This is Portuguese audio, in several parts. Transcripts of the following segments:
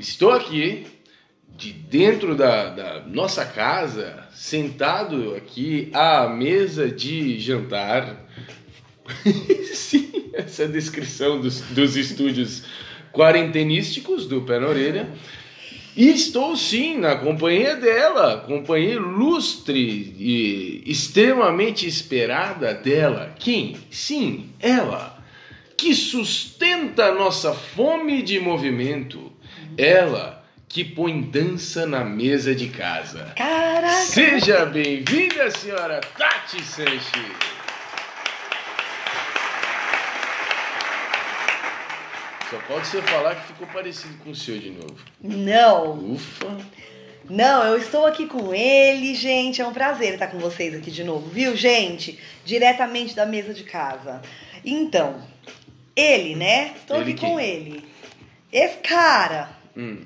Estou aqui de dentro da, da, nossa casa, sentado aqui à mesa de jantar. Sim, essa é descrição dos, dos estúdios quarentenísticos do Pé na Orelha. E estou sim na companhia dela, companhia ilustre e extremamente esperada dela. Quem? Sim, ela, que sustenta a nossa fome de movimento. Ela que põe dança na mesa de casa. Caraca! Seja bem-vinda, senhora Tati Sanches. Só pode você falar que ficou parecido com o seu de novo. Não, Ufa! não, eu estou aqui com ele, gente. É um prazer estar com vocês aqui de novo, viu, gente? Diretamente da mesa de casa. Então, ele, né? Estou Ele aqui quem? com ele. Esse cara, Hum.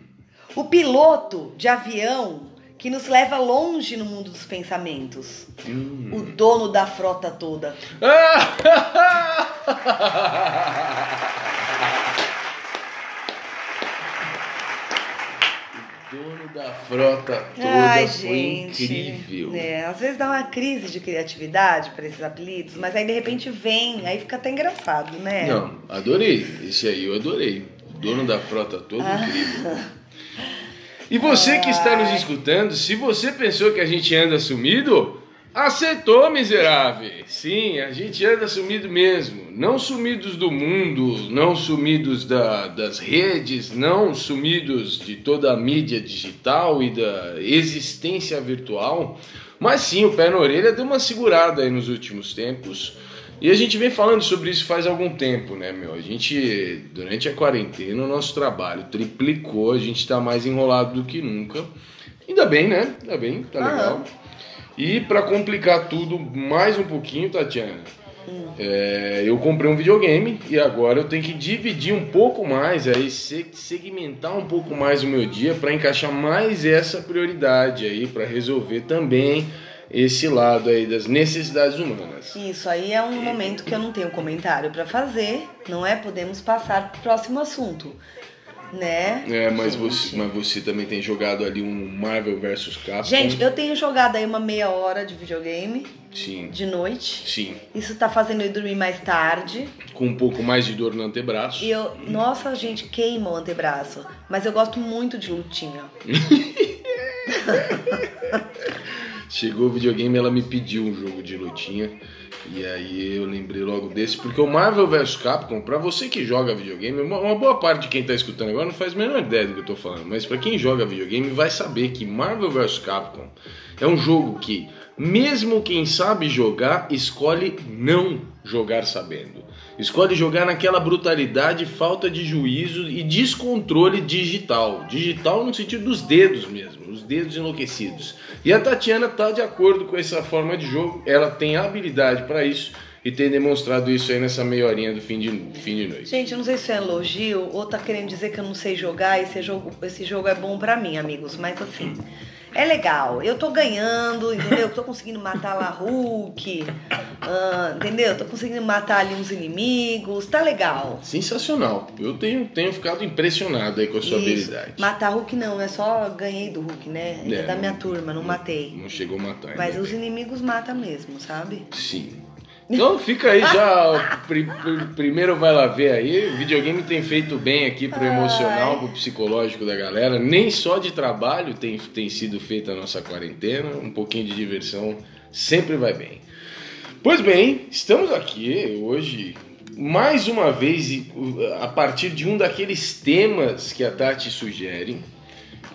o piloto de avião que nos leva longe no mundo dos pensamentos. Hum. O dono da frota toda. O dono da frota toda Ai, foi gente. incrível. É, às vezes dá uma crise de criatividade para esses apelidos, mas aí de repente vem, aí fica até engraçado, né? Não, adorei. Esse aí eu adorei. Dono da frota toda, Ah. incrível. E você que está nos escutando, se você pensou que a gente anda sumido, acertou, miserável. Sim, a gente anda sumido mesmo. Não sumidos do mundo, não sumidos da- das redes, não sumidos de toda a mídia digital e da existência virtual. Mas sim, o pé na orelha deu uma segurada aí nos últimos tempos. E a gente vem falando sobre isso faz algum tempo, né, meu? A gente, durante a quarentena, o nosso trabalho triplicou, a gente tá mais enrolado do que nunca. Ainda bem, né? Ainda bem, tá Aham. legal. E pra complicar tudo mais um pouquinho, Tatiana, é, eu comprei um videogame e agora eu tenho que dividir um pouco mais, aí se- segmentar um pouco mais o meu dia para encaixar mais essa prioridade aí, para resolver também esse lado aí das necessidades humanas. Isso aí é um momento que eu não tenho comentário para fazer, não é? Podemos passar pro próximo assunto, né? É, mas você, mas você também tem jogado ali um Marvel vs Capcom. Gente, eu tenho jogado aí uma meia hora de videogame Sim, de noite. sim. Isso tá fazendo eu dormir mais tarde. Com um pouco mais de dor no antebraço. E eu, nossa, gente, queima o antebraço. Mas eu gosto muito de lutinha. Chegou o videogame, ela me pediu um jogo de lutinha. E aí eu lembrei logo desse, porque o Marvel vs Capcom, pra você que joga videogame, uma, boa parte de quem tá escutando agora não faz a menor ideia do que eu tô falando, mas pra quem joga videogame vai saber que Marvel vs Capcom é um jogo que, mesmo quem sabe jogar, escolhe não jogar sabendo. Escolhe jogar naquela brutalidade, falta de juízo e descontrole digital. Digital no sentido dos dedos mesmo, os dedos enlouquecidos. E a Tatiana tá de acordo com essa forma de jogo, ela tem habilidade para isso e tem demonstrado isso aí nessa meia horinha do fim de, fim de noite. Gente, eu não sei se é elogio ou tá querendo dizer que eu não sei jogar e esse jogo, esse jogo é bom pra mim, amigos. Mas assim, é legal. Eu tô ganhando, entendeu? Eu tô conseguindo matar lá Hulk, ah, entendeu? Eu tô conseguindo matar ali uns inimigos, tá legal. Sensacional. Eu tenho, tenho ficado impressionado aí com a sua Isso. habilidade. Matar Hulk não, é só ganhei do Hulk, né? É, É, da minha não- turma, não matei. Não chegou a matar. Mas os inimigos matam mesmo, sabe? Sim. Então fica aí já. pri- pri- primeiro vai lá ver aí. O videogame tem feito bem aqui pro emocional, pro psicológico da galera. Nem só de trabalho tem, tem sido feita a nossa quarentena. Um pouquinho de diversão sempre vai bem. Pois bem, estamos aqui hoje. Mais uma vez, uh, a partir de um daqueles temas que a Tati sugere,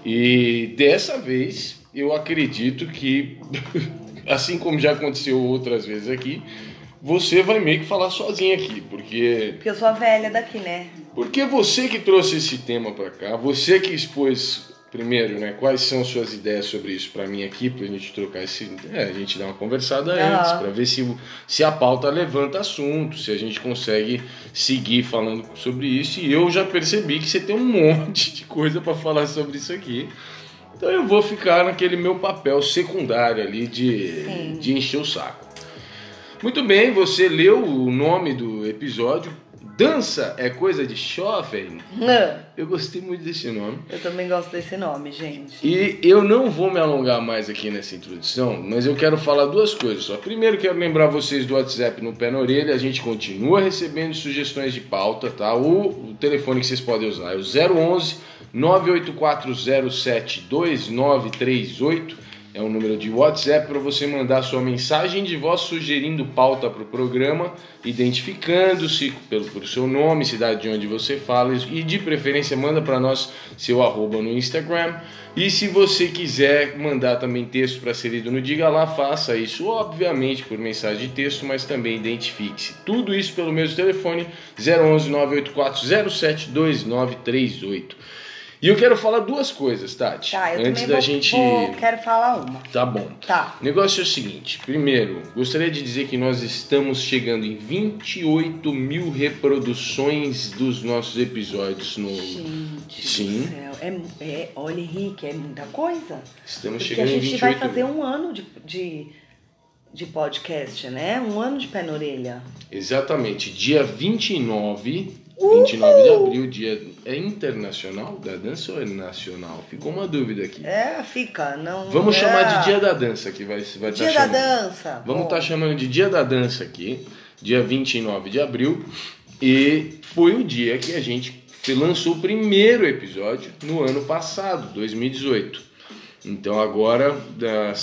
e dessa vez eu acredito que, assim como já aconteceu outras vezes aqui, você vai meio que falar sozinha aqui, porque. Porque eu sou a velha daqui, né? Porque você que trouxe esse tema para cá, você que expôs primeiro, né, quais são suas ideias sobre isso para mim aqui, pra gente trocar esse, é, a gente dar uma conversada antes, para ver se, se a pauta levanta assunto, se a gente consegue seguir falando sobre isso. E eu já percebi que você tem um monte de coisa para falar sobre isso aqui. Então eu vou ficar naquele meu papel secundário ali de, de encher o saco. Muito bem, você leu o nome do episódio. Dança é coisa de jovem. Eu gostei muito desse nome. Eu também gosto desse nome, gente. E eu não vou me alongar mais aqui nessa introdução, mas eu quero falar duas coisas só. Primeiro, quero lembrar vocês do WhatsApp no pé na orelha. A gente continua recebendo sugestões de pauta, tá? O, o telefone que vocês podem usar é o 011 984072938 é um número de WhatsApp para você mandar sua mensagem de voz sugerindo pauta para o programa, identificando-se pelo seu nome, cidade de onde você fala e de preferência manda para nós seu arroba no Instagram. E se você quiser mandar também texto para ser lido no Diga Lá, faça isso, obviamente por mensagem de texto, mas também identifique-se. Tudo isso pelo mesmo telefone 011 984 2938. E eu quero falar duas coisas, Tati. Tá, eu antes da vou, gente. vou- quero falar uma. Tá bom. Tá. O negócio é o seguinte: primeiro, gostaria de dizer que nós estamos chegando em 28 mil reproduções dos nossos episódios no. Gente Sim. É, é, olha, Henrique, é muita coisa. Estamos Porque a chegando em gente 28 vai fazer mil. um ano de, de, de podcast, né? Um ano de pé na orelha. Exatamente. Dia 29. 29 de abril, dia é internacional da dança ou é nacional? Ficou uma dúvida aqui. É, fica. Não, Vamos é. chamar de Dia da Dança que vai vai Dia tá da dança. Vamos estar chamando de Dia da Dança aqui, dia 29 de abril, e foi o dia que a gente lançou o primeiro episódio no ano passado, 2018. Então agora,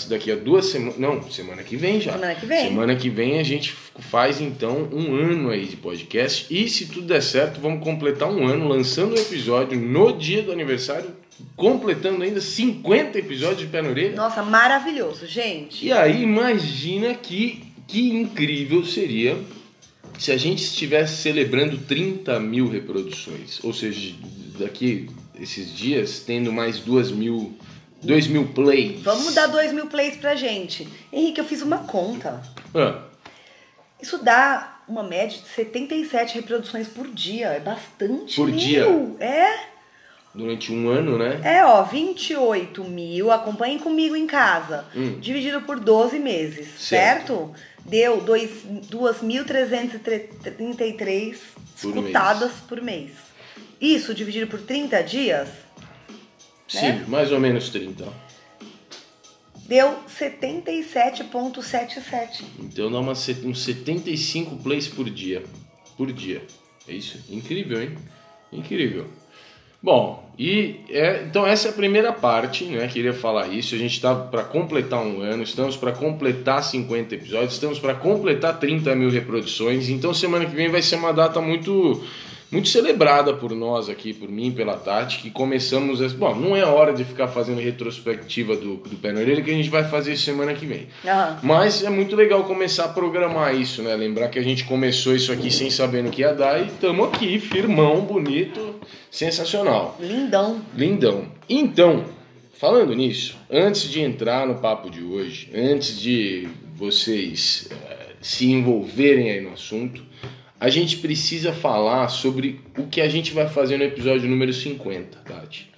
daqui a duas semanas, não, semana que vem já. Semana que vem. Semana que vem a gente faz então um ano aí de podcast e se tudo der certo, vamos completar um ano lançando o episódio no dia do aniversário, completando ainda 50 episódios de pé na orelha. Nossa, maravilhoso, gente. E aí, imagina que, que incrível seria se a gente estivesse celebrando 30 mil reproduções. Ou seja, daqui esses dias, tendo mais 2 mil, 2 mil plays. Vamos dar dois mil plays pra gente. Henrique, eu fiz uma conta. Ah, Isso dá uma média de 77 reproduções por dia. É bastante. Por mil. dia? É. durante um ano, né? É, ó, 28 mil. Acompanhem comigo em casa. Hum. Dividido por 12 meses, Certo. certo? Deu dois- 2.333 Por escutadas por mês. Isso dividido por 30 dias Sim, né? mais ou menos 30. deu 77,77. Então dá uma, uns 75 plays por dia. Por dia. É isso? Incrível, hein? Incrível. Bom, e é, então essa é a primeira parte, né? Queria falar isso. A gente está para completar um ano, estamos para completar 50 episódios, estamos para completar 30 mil reproduções. Então semana que vem vai ser uma data muito muito celebrada por nós aqui, por mim, pela Tati, que começamos. essa- Bom, não é hora de ficar fazendo retrospectiva do, do pé na orelha, que a gente vai fazer semana que vem. Aham. Mas é muito legal começar a programar isso, né? Lembrar que a gente começou isso aqui sem saber no que ia dar e estamos aqui, firmão, bonito, sensacional. Lindão. Lindão. Então, falando nisso, antes de entrar no papo de hoje, antes de vocês eh, se envolverem aí no assunto, a gente precisa falar sobre o que a gente vai fazer no episódio número 50, Tati.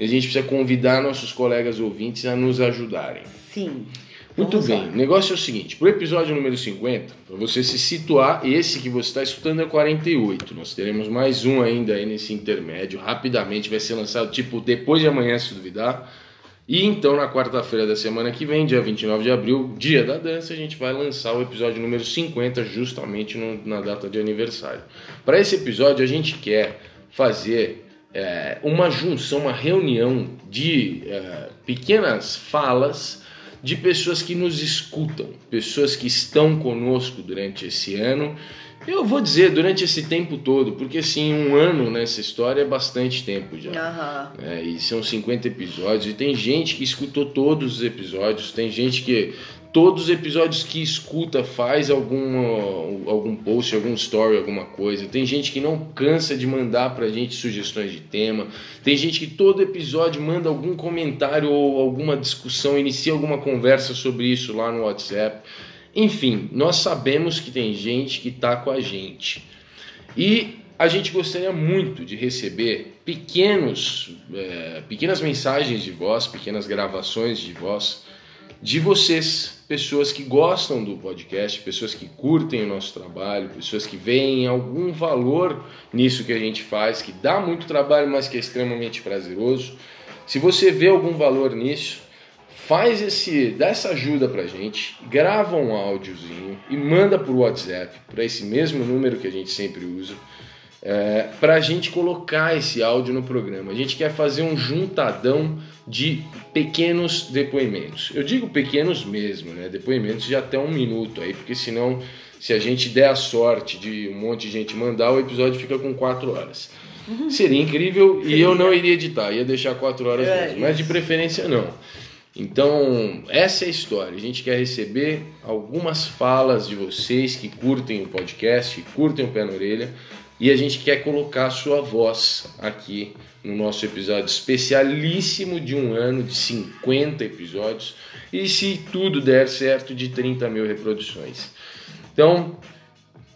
A gente precisa convidar nossos colegas ouvintes a nos ajudarem. Sim. Muito Vamos bem, lá. o negócio é o seguinte: pro episódio número 50, para você se situar, esse que você está escutando é 48. Nós teremos mais um ainda aí nesse intermédio. Rapidamente vai ser lançado, tipo, depois de amanhã, se duvidar. E então, na quarta-feira da semana que vem, dia 29 de abril, dia da dança, a gente vai lançar o episódio número 50, justamente no- na data de aniversário. Para esse episódio, a gente quer fazer é, uma junção, uma reunião de é, pequenas falas de pessoas que nos escutam, pessoas que estão conosco durante esse ano Eu vou dizer durante esse tempo todo, porque assim, um ano nessa história é bastante tempo já. Aham. É, e são 50 episódios, e tem gente que escutou todos os episódios, tem gente que todos os episódios que escuta faz algum, algum post, algum story, alguma coisa. Tem gente que não cansa de mandar pra gente sugestões de tema. Tem gente que todo episódio manda algum comentário ou alguma discussão, inicia alguma conversa sobre isso lá no WhatsApp. Enfim, nós sabemos que tem gente que está com a gente. E a gente gostaria muito de receber pequenos, é, pequenas mensagens de voz, pequenas gravações de voz de vocês, pessoas que gostam do podcast, pessoas que curtem o nosso trabalho, pessoas que veem algum valor nisso que a gente faz, que dá muito trabalho, mas que é extremamente prazeroso. Se você vê algum valor nisso, faz esse, dá essa ajuda pra gente, grava um áudiozinho e manda por WhatsApp, para esse mesmo número que a gente sempre usa, é, para a gente colocar esse áudio no programa. A gente quer fazer um juntadão de pequenos depoimentos. Eu digo pequenos mesmo, né? Depoimentos de até um minuto aí, porque senão, se a gente der a sorte de um monte de gente mandar, o episódio fica com quatro horas. Seria incrível e eu não iria editar, ia deixar quatro horas É mesmo, mas de preferência não. Então, essa é a história. A gente quer receber algumas falas de vocês que curtem o podcast, que curtem o Pé na Orelha, e a gente quer colocar a sua voz aqui no nosso episódio especialíssimo de um ano, de 50 episódios, e se tudo der certo, de 30 mil reproduções. Então,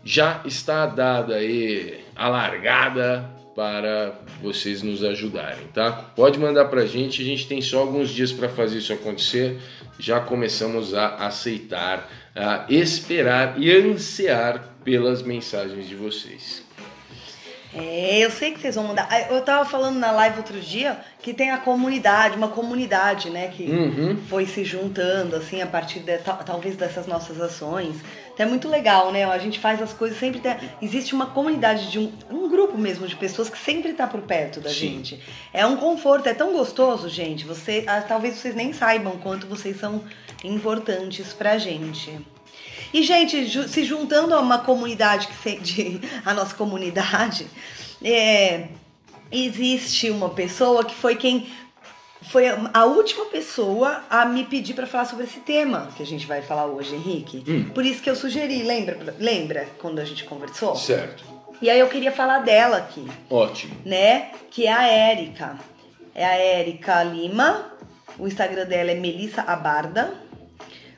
já está dada aí a largada para vocês nos ajudarem, tá? Pode mandar pra gente, a gente tem só alguns dias para fazer isso acontecer. Já começamos a aceitar, a esperar e ansiar pelas mensagens de vocês. É, eu sei que vocês vão mandar. Ah, Eu tava falando na live outro dia que tem a comunidade, uma comunidade, né, que Uhum. foi se juntando, assim, a partir de, tal- talvez dessas nossas ações. Então é muito legal, né? A gente faz as coisas sempre. Tem, existe uma comunidade de um, um grupo mesmo de pessoas que sempre tá por perto da Sim. gente. É um conforto, é tão gostoso, gente. Você, ah, talvez vocês nem saibam quanto vocês são importantes pra gente. E, gente, ju- se juntando a uma comunidade que se- de, a nossa comunidade, é, existe uma pessoa que foi quem foi a última pessoa a me pedir pra falar sobre esse tema que a gente vai falar hoje, Henrique. Hum. Por isso que eu sugeri, lembra? Lembra quando a gente conversou? Certo. E aí eu queria falar dela aqui Ótimo. né? Que é a Érica. É a Érica Lima. O Instagram dela é Melissa Abarda.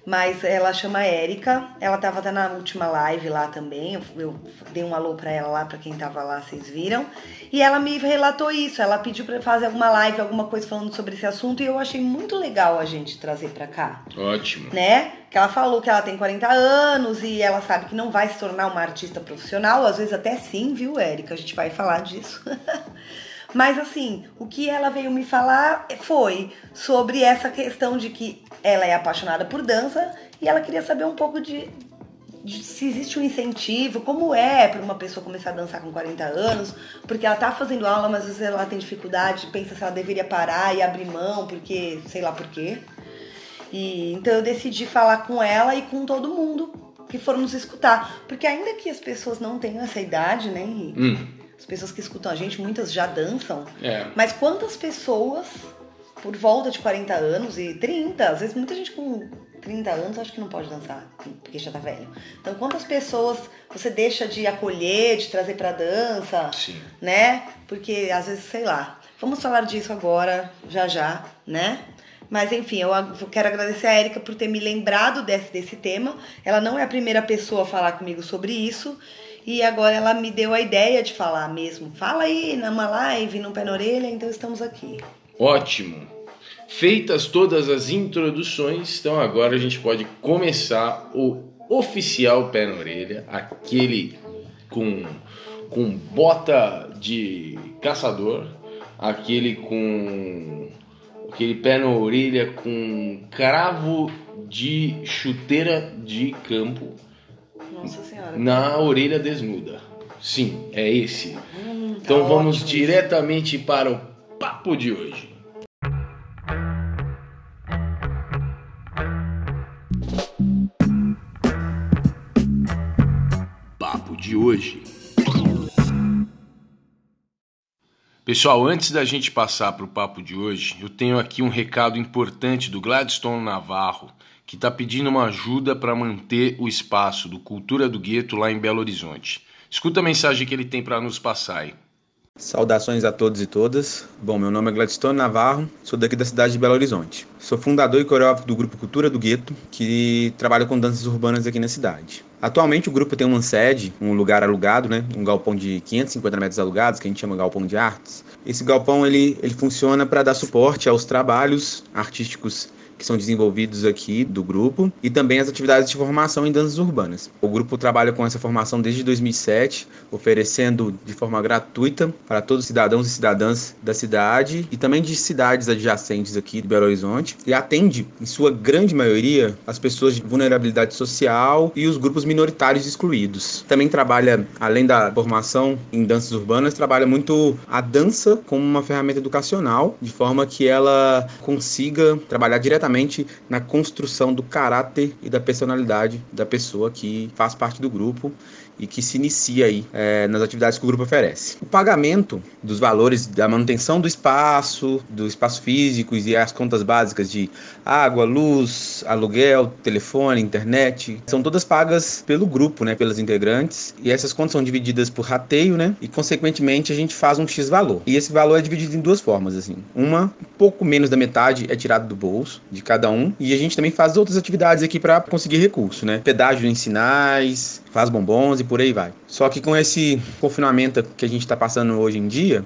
Mas ela chama Érica. Ela tava até na última live lá também. Eu, eu dei um alô pra ela lá, pra quem tava lá, vocês viram. E ela me relatou isso. Ela pediu pra fazer alguma live, alguma coisa falando sobre esse assunto. E eu achei muito legal a gente trazer pra cá Ótimo. né? Que ela falou que ela tem 40 anos e ela sabe que não vai se tornar uma artista profissional, às vezes até sim, viu, Érica? A gente vai falar disso. Mas assim, o que ela veio me falar foi sobre essa questão de que ela é apaixonada por dança e ela queria saber um pouco de, de se existe um incentivo, como é para uma pessoa começar a dançar com 40 anos, porque ela tá fazendo aula, mas às vezes ela tem dificuldade, pensa se ela deveria parar e abrir mão, porque sei lá por quê. E então eu decidi falar com ela e com todo mundo que foram nos escutar. Porque ainda que as pessoas não tenham essa idade, né, Henrique? Hum, As pessoas que escutam a gente, muitas já dançam. é. Mas quantas pessoas por volta de 40 anos e 30, às vezes muita gente com 30 anos acho que não pode dançar, porque já tá velho. Então quantas pessoas você deixa de acolher, de trazer pra dança, Sim. né? Porque às vezes, sei lá. Vamos falar disso agora, já já, né? Mas enfim, eu quero agradecer a Erika por ter me lembrado desse, desse tema. Ela não é a primeira pessoa a falar comigo sobre isso. E agora ela me deu a ideia de falar mesmo. Fala aí numa live, no pé na orelha, então estamos aqui. Ótimo. Feitas todas as introduções, então agora a gente pode começar o oficial pé na orelha, aquele com, com bota de caçador, aquele com aquele pé na orelha com cravo de chuteira de campo Nossa senhora. na orelha desnuda. Sim, é esse. Hum, tá Então vamos ótimo isso. diretamente para o papo de hoje. Papo de de hoje. Pessoal, antes da gente passar para o papo de hoje, eu tenho aqui um recado importante do Gladstone Navarro, que está pedindo uma ajuda para manter o espaço do Cultura do Gueto lá em Belo Horizonte. Escuta a mensagem que ele tem para nos passar aí. Saudações a todos e todas. Bom, meu nome é Gladstone Navarro, sou daqui da cidade de Belo Horizonte. Sou fundador e coreógrafo do grupo Cultura do Gueto, que trabalha com danças urbanas aqui na cidade. Atualmente o grupo tem uma sede, um lugar alugado, né, um galpão de 550 metros alugados, que a gente chama galpão de artes. Esse galpão ele, ele funciona para dar suporte aos trabalhos artísticos que são desenvolvidos aqui do grupo e também as atividades de formação em danças urbanas. O grupo trabalha com essa formação desde 2007, oferecendo de forma gratuita para todos os cidadãos e cidadãs da cidade e também de cidades adjacentes aqui de Belo Horizonte e atende, em sua grande maioria, as pessoas de vulnerabilidade social e os grupos minoritários excluídos. Também trabalha, além da formação em danças urbanas, trabalha muito a dança como uma ferramenta educacional, de forma que ela consiga trabalhar diretamente diretamente na construção do caráter e da personalidade da pessoa que faz parte do grupo e que se inicia aí é, nas atividades que o grupo oferece. O pagamento dos valores da manutenção do espaço, do espaço físico e as contas básicas de água, luz, aluguel, telefone, internet, são todas pagas pelo grupo, né, pelas integrantes, e essas contas são divididas por rateio, né, e consequentemente a gente faz um X valor. E esse valor é dividido em duas formas, assim. Uma, um pouco menos da metade é tirado do bolso de cada um, e a gente também faz outras atividades aqui para conseguir recurso, né? Pedágio em sinais, faz bombons e por aí vai. Só que com esse confinamento que a gente está passando hoje em dia,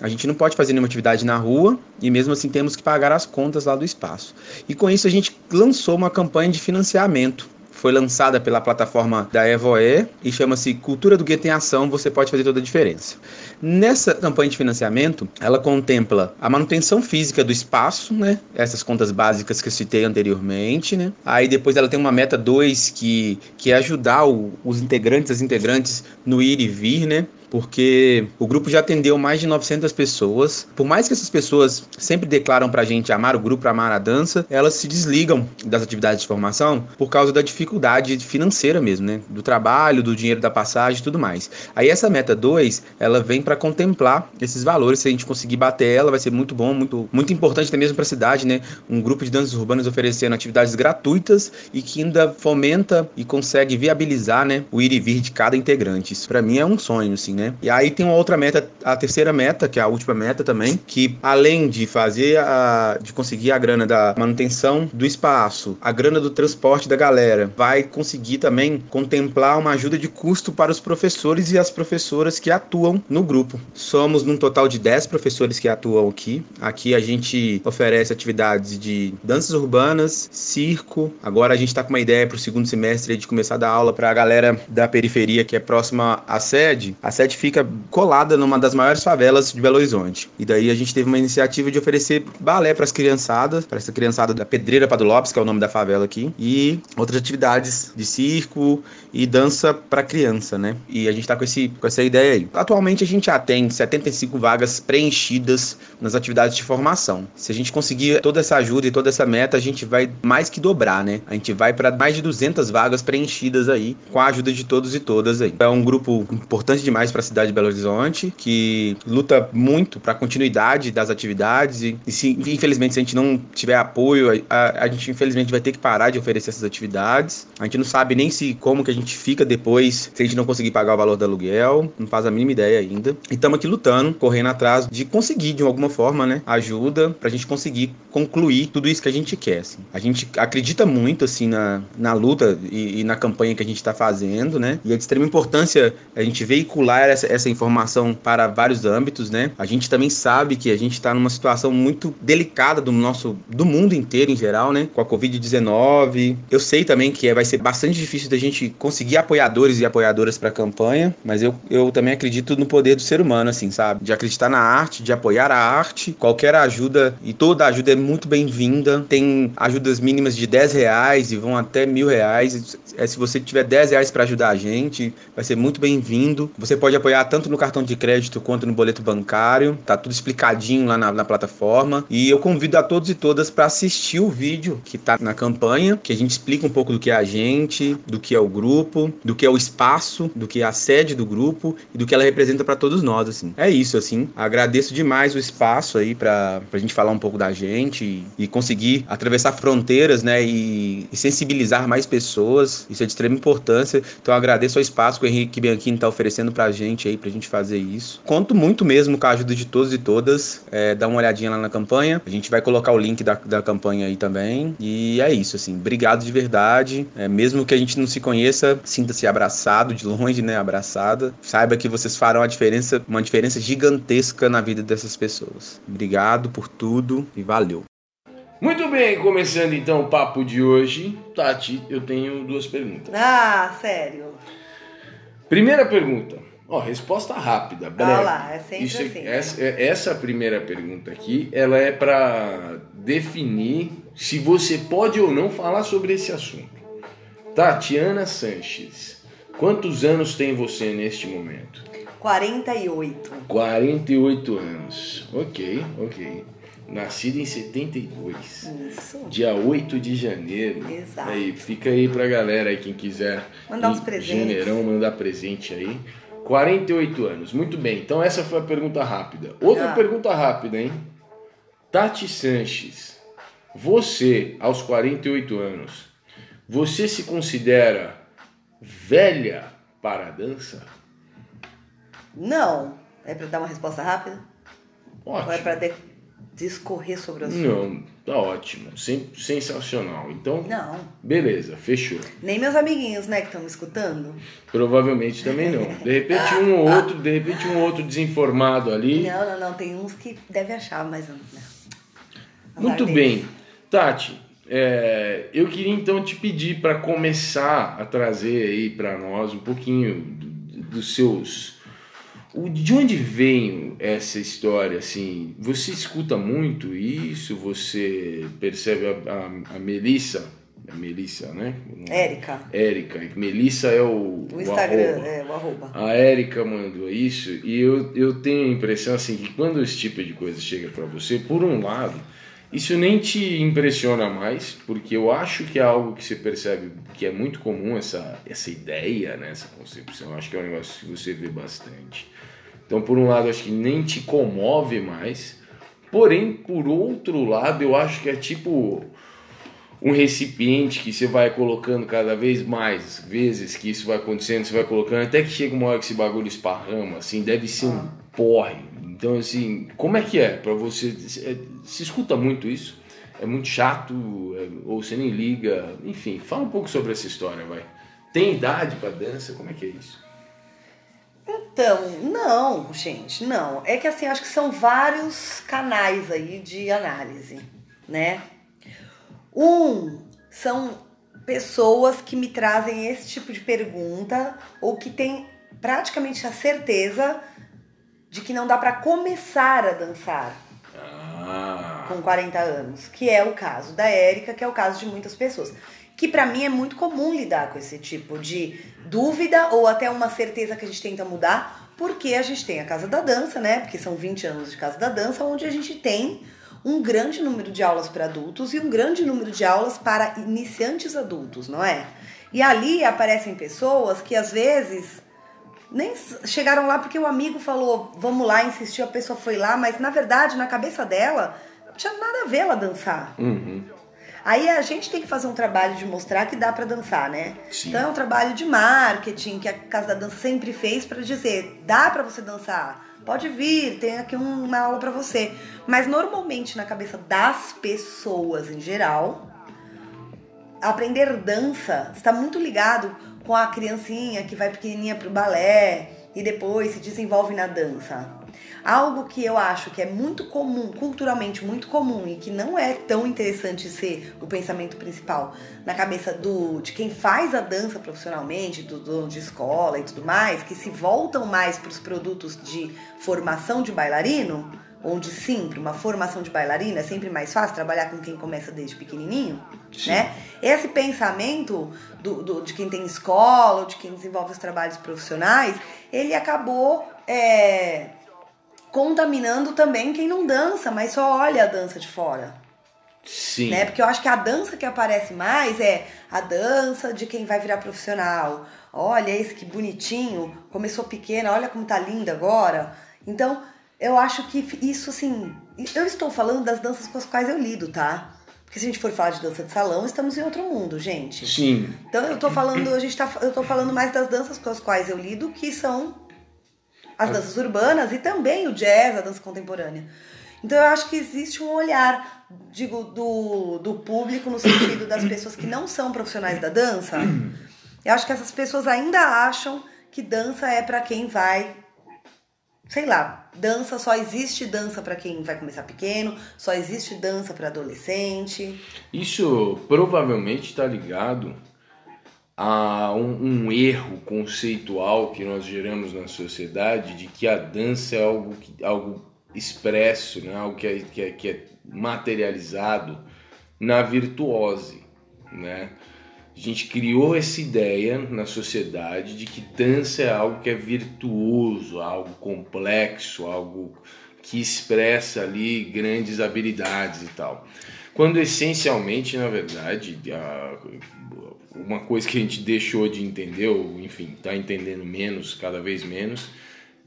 a gente não pode fazer nenhuma atividade na rua e mesmo assim temos que pagar as contas lá do espaço. E com isso a gente lançou uma campanha de financiamento foi lançada pela plataforma da Evoe e chama-se Cultura do Gueto em Ação, você pode fazer toda a diferença. Nessa campanha de financiamento, ela contempla a manutenção física do espaço, né? Essas contas básicas que eu citei anteriormente, né? Aí depois ela tem uma meta 2 que, que é ajudar o, os integrantes, as integrantes no ir e vir, né? Porque o grupo já atendeu mais de 900 pessoas. Por mais que essas pessoas sempre declaram pra gente amar o grupo, amar a dança, elas se desligam das atividades de formação por causa da dificuldade financeira mesmo, né? Do trabalho, do dinheiro da passagem e tudo mais. Aí essa meta 2, ela vem para contemplar esses valores. Se a gente conseguir bater ela, vai ser muito bom, muito, muito importante até mesmo para a cidade, né? Um grupo de danças urbanas oferecendo atividades gratuitas e que ainda fomenta e consegue viabilizar, né? O ir e vir de cada integrante. Isso para mim é um sonho, assim, né? Né? E aí tem uma outra meta, a terceira meta, que é a última meta também, que além de fazer a, de conseguir a grana da manutenção do espaço, a grana do transporte da galera, vai conseguir também contemplar uma ajuda de custo para os professores e as professoras que atuam no grupo. Somos num total de 10 professores que atuam aqui. Aqui a gente oferece atividades de danças urbanas, circo. Agora a gente está com uma ideia para o segundo semestre de começar a dar aula para a galera da periferia que é próxima à sede. A sede fica colada numa das maiores favelas de Belo Horizonte. E daí a gente teve uma iniciativa de oferecer balé para as criançadas, para essa criançada da Pedreira Padre Lopes, que é o nome da favela aqui, e outras atividades de circo e dança para criança, né? E a gente está com, esse, com essa ideia aí. Atualmente a gente atende 75 vagas preenchidas nas atividades de formação. Se a gente conseguir toda essa ajuda e toda essa meta, a gente vai mais que dobrar, né? A gente vai para mais de 200 vagas preenchidas aí, com a ajuda de todos e todas aí. É um grupo importante demais para cidade de Belo Horizonte, que luta muito para a continuidade das atividades e, e se, infelizmente se a gente não tiver apoio, a, a, gente infelizmente vai ter que parar de oferecer essas atividades. A gente não sabe nem se como que a gente fica depois se a gente não conseguir pagar o valor do aluguel, não faz a mínima ideia ainda. E estamos aqui lutando, correndo atrás de conseguir de alguma forma, né, ajuda para a gente conseguir concluir tudo isso que a gente quer. Assim. A gente acredita muito assim na, na luta e, e na campanha que a gente está fazendo, né? E é de extrema importância a gente veicular essa, essa informação para vários âmbitos, né? A gente também sabe que a gente está numa situação muito delicada do nosso, do mundo inteiro em geral, né? Com a Covid-19. Eu sei também que vai ser bastante difícil da gente conseguir apoiadores e apoiadoras para a campanha, mas eu, eu também acredito no poder do ser humano, assim, sabe? De acreditar na arte, de apoiar a arte. Qualquer ajuda e toda ajuda é muito bem-vinda. Tem ajudas mínimas de 10 reais e vão até mil reais. É, se você tiver 10 reais para ajudar a gente, vai ser muito bem-vindo. Você pode pode apoiar tanto no cartão de crédito quanto no boleto bancário. Tá tudo explicadinho lá na, na plataforma. E eu convido a todos e todas para assistir o vídeo que tá na campanha, que a gente explica um pouco do que é a gente, do que é o grupo, do que é o espaço, do que é a sede do grupo e do que ela representa para todos nós, assim. É isso, assim. Agradeço demais o espaço aí para a gente falar um pouco da gente e, e conseguir atravessar fronteiras, né, e, e, sensibilizar mais pessoas. Isso é de extrema importância. Então agradeço ao espaço que o Henrique Bianchini está oferecendo para a gente aí, para a gente fazer isso. Conto muito mesmo com a ajuda de todos e todas. É, dá uma olhadinha lá na campanha. A gente vai colocar o link da, da campanha aí também. E é isso, assim. Obrigado de verdade. É, mesmo que a gente não se conheça, sinta-se abraçado de longe, né? Abraçada. Saiba que vocês farão a diferença, uma diferença gigantesca na vida dessas pessoas. Obrigado por tudo e valeu. Muito bem, começando então o papo de hoje. Tati, eu tenho duas perguntas. Ah, sério? Primeira pergunta. Ó, resposta rápida, breve. Ah lá, é sempre Isso, assim. Essa, é, essa primeira pergunta aqui, ela é para definir se você pode ou não falar sobre esse assunto. Tatiana Sanches, quantos anos tem você neste momento? 48. 48 anos. Ok, ok. Nascido em 72. Isso. Dia 8 de janeiro. Exato. Aí, fica aí pra galera aí, quem quiser. Mandar uns presentes. Janeirão, mandar presente aí. 48 anos. Muito bem. Então essa foi a pergunta rápida. Outra ah. pergunta rápida, hein? Tati Sanches. Você, aos 48 anos, você se considera velha para a dança? Não. É para dar uma resposta rápida? Ótimo. Ou é para ter discorrer sobre o assunto. Não, tá ótimo. Sensacional. Então, não. beleza, fechou. Nem meus amiguinhos, né, que estão me escutando? Provavelmente também não. De repente um ou outro, de repente um outro desinformado ali. Não, não, não. Tem uns que devem achar, mas não. Muito bem. Tati, é, eu queria então te pedir para começar a trazer aí para nós um pouquinho dos seus de onde vem essa história? Assim, você escuta muito isso? Você percebe a, a, a Melissa? A Melissa, né? Érica. Érica. Melissa é o. O Instagram, o é, o arroba. A Érica mandou isso e eu, eu tenho a impressão assim que quando esse tipo de coisa chega para você, por um lado, isso nem te impressiona mais, porque eu acho que é algo que você percebe que é muito comum essa, essa ideia, né, essa concepção. Eu acho que é um negócio que você vê bastante. Então, por um lado, acho que nem te comove mais. Porém, por outro lado, eu acho que é tipo um recipiente que você vai colocando cada vez mais vezes que isso vai acontecendo, você vai colocando, até que chega uma hora que esse bagulho esparrama, assim, deve ser um porre. Então, assim, como é que é para você? É, se escuta muito isso? É muito chato? É, ou você nem liga? Enfim, fala um pouco sobre essa história, vai. Tem idade para dança? Como é que é isso? Então, não, gente, não. É que assim, acho que são vários canais aí de análise, né? Um são pessoas que me trazem esse tipo de pergunta ou que têm praticamente a certeza de que não dá para começar a dançar ah. com 40 anos, que é o caso da Érica, que é o caso de muitas pessoas que para mim é muito comum lidar com esse tipo de dúvida ou até uma certeza que a gente tenta mudar, porque a gente tem a Casa da Dança, né? Porque são 20 anos de Casa da Dança, onde a gente tem um grande número de aulas para adultos e um grande número de aulas para iniciantes adultos, não é? E ali aparecem pessoas que às vezes nem chegaram lá porque o amigo falou, vamos lá, insistiu, a pessoa foi lá, mas na verdade, na cabeça dela, não tinha nada a ver ela dançar. Uhum. Aí a gente tem que fazer um trabalho de mostrar que dá para dançar, né? Sim. Então é um trabalho de marketing que a Casa da Dança sempre fez para dizer, dá para você dançar. Pode vir, tem aqui uma aula para você. Mas normalmente na cabeça das pessoas em geral, aprender dança está muito ligado com a criancinha que vai pequenininha pro balé e depois se desenvolve na dança. Algo que eu acho que é muito comum, culturalmente muito comum e que não é tão interessante ser o pensamento principal na cabeça do de quem faz a dança profissionalmente, do dono de escola e tudo mais, que se voltam mais para os produtos de formação de bailarino, onde sim, para uma formação de bailarina é sempre mais fácil trabalhar com quem começa desde pequenininho, Sim. né? Esse pensamento do, do- de quem tem escola, de quem desenvolve os trabalhos profissionais, ele acabou é, contaminando também quem não dança, mas só olha a dança de fora Sim. né? Porque eu acho que a dança que aparece mais é a dança de quem vai virar profissional. Olha esse que bonitinho, começou pequena, olha como tá linda agora. Então, eu acho que isso assim, eu estou falando das danças com as quais eu lido, tá? Porque se a gente for falar de dança de salão, estamos em outro mundo, gente. Sim. Então eu tô falando, a gente tá, eu tô falando mais das danças com as quais eu lido, que são as danças urbanas e também o jazz, a dança contemporânea. Então eu acho que existe um olhar, digo, do, do público no sentido das pessoas que não são profissionais da dança. Eu acho que essas pessoas ainda acham que dança é pra quem vai sei lá, dança só existe dança pra quem vai começar pequeno, só existe dança pra adolescente. Isso provavelmente está ligado a um, um erro conceitual que nós geramos na sociedade de que a dança é algo, que- algo expresso, né? algo que é, que, é, que é materializado na virtuose. Né? A gente criou essa ideia na sociedade de que dança é algo que é virtuoso, algo complexo, algo que expressa ali grandes habilidades e tal. Quando essencialmente, na verdade, uma coisa que a gente deixou de entender, ou enfim, está entendendo menos, cada vez menos,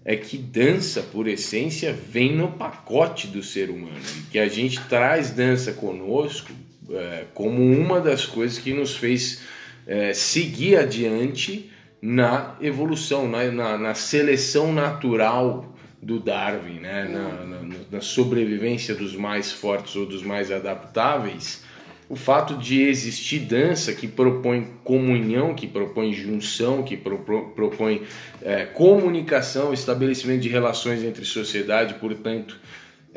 é que dança, por essência, vem no pacote do ser humano. E que a gente traz dança conosco é, como uma das coisas que nos fez é, seguir adiante na evolução, na, na, na seleção natural do Darwin, né? na, na, na sobrevivência dos mais fortes ou dos mais adaptáveis. O fato de existir dança que propõe comunhão, que propõe junção, que propo- propõe é, comunicação, estabelecimento de relações entre sociedade, portanto,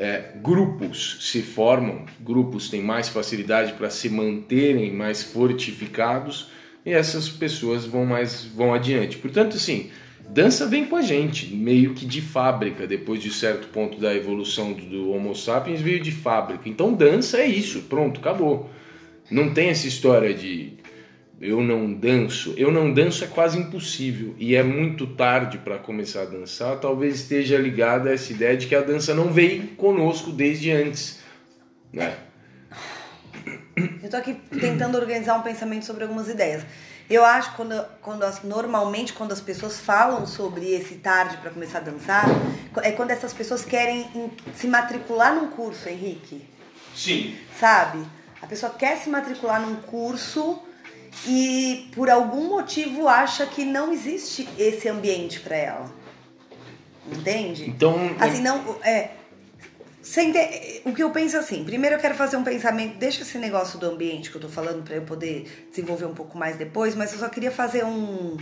é, grupos se formam, grupos têm mais facilidade para se manterem mais fortificados e essas pessoas vão mais vão adiante. Portanto, assim, dança vem com a gente, meio que de fábrica, depois de certo ponto da evolução do, do Homo sapiens veio de fábrica. Então, dança é isso, pronto, acabou. Não tem essa história de eu não danço. Eu não danço é quase impossível e é muito tarde para começar a dançar. Talvez esteja ligada a essa ideia de que a dança não veio conosco desde antes, né? Eu tô aqui tentando organizar um pensamento sobre algumas ideias. Eu acho que quando, quando as- normalmente quando as pessoas falam sobre esse tarde para começar a dançar, é quando essas pessoas querem em- se matricular num curso, Henrique. Sim. Sabe? A pessoa quer se matricular num curso e por algum motivo acha que não existe esse ambiente para ela. Entende? Então, Assim, não. É, você ente- O que eu penso assim, primeiro eu quero fazer um pensamento, deixa esse negócio do ambiente que eu tô falando pra eu poder desenvolver um pouco mais depois, mas eu só queria fazer um.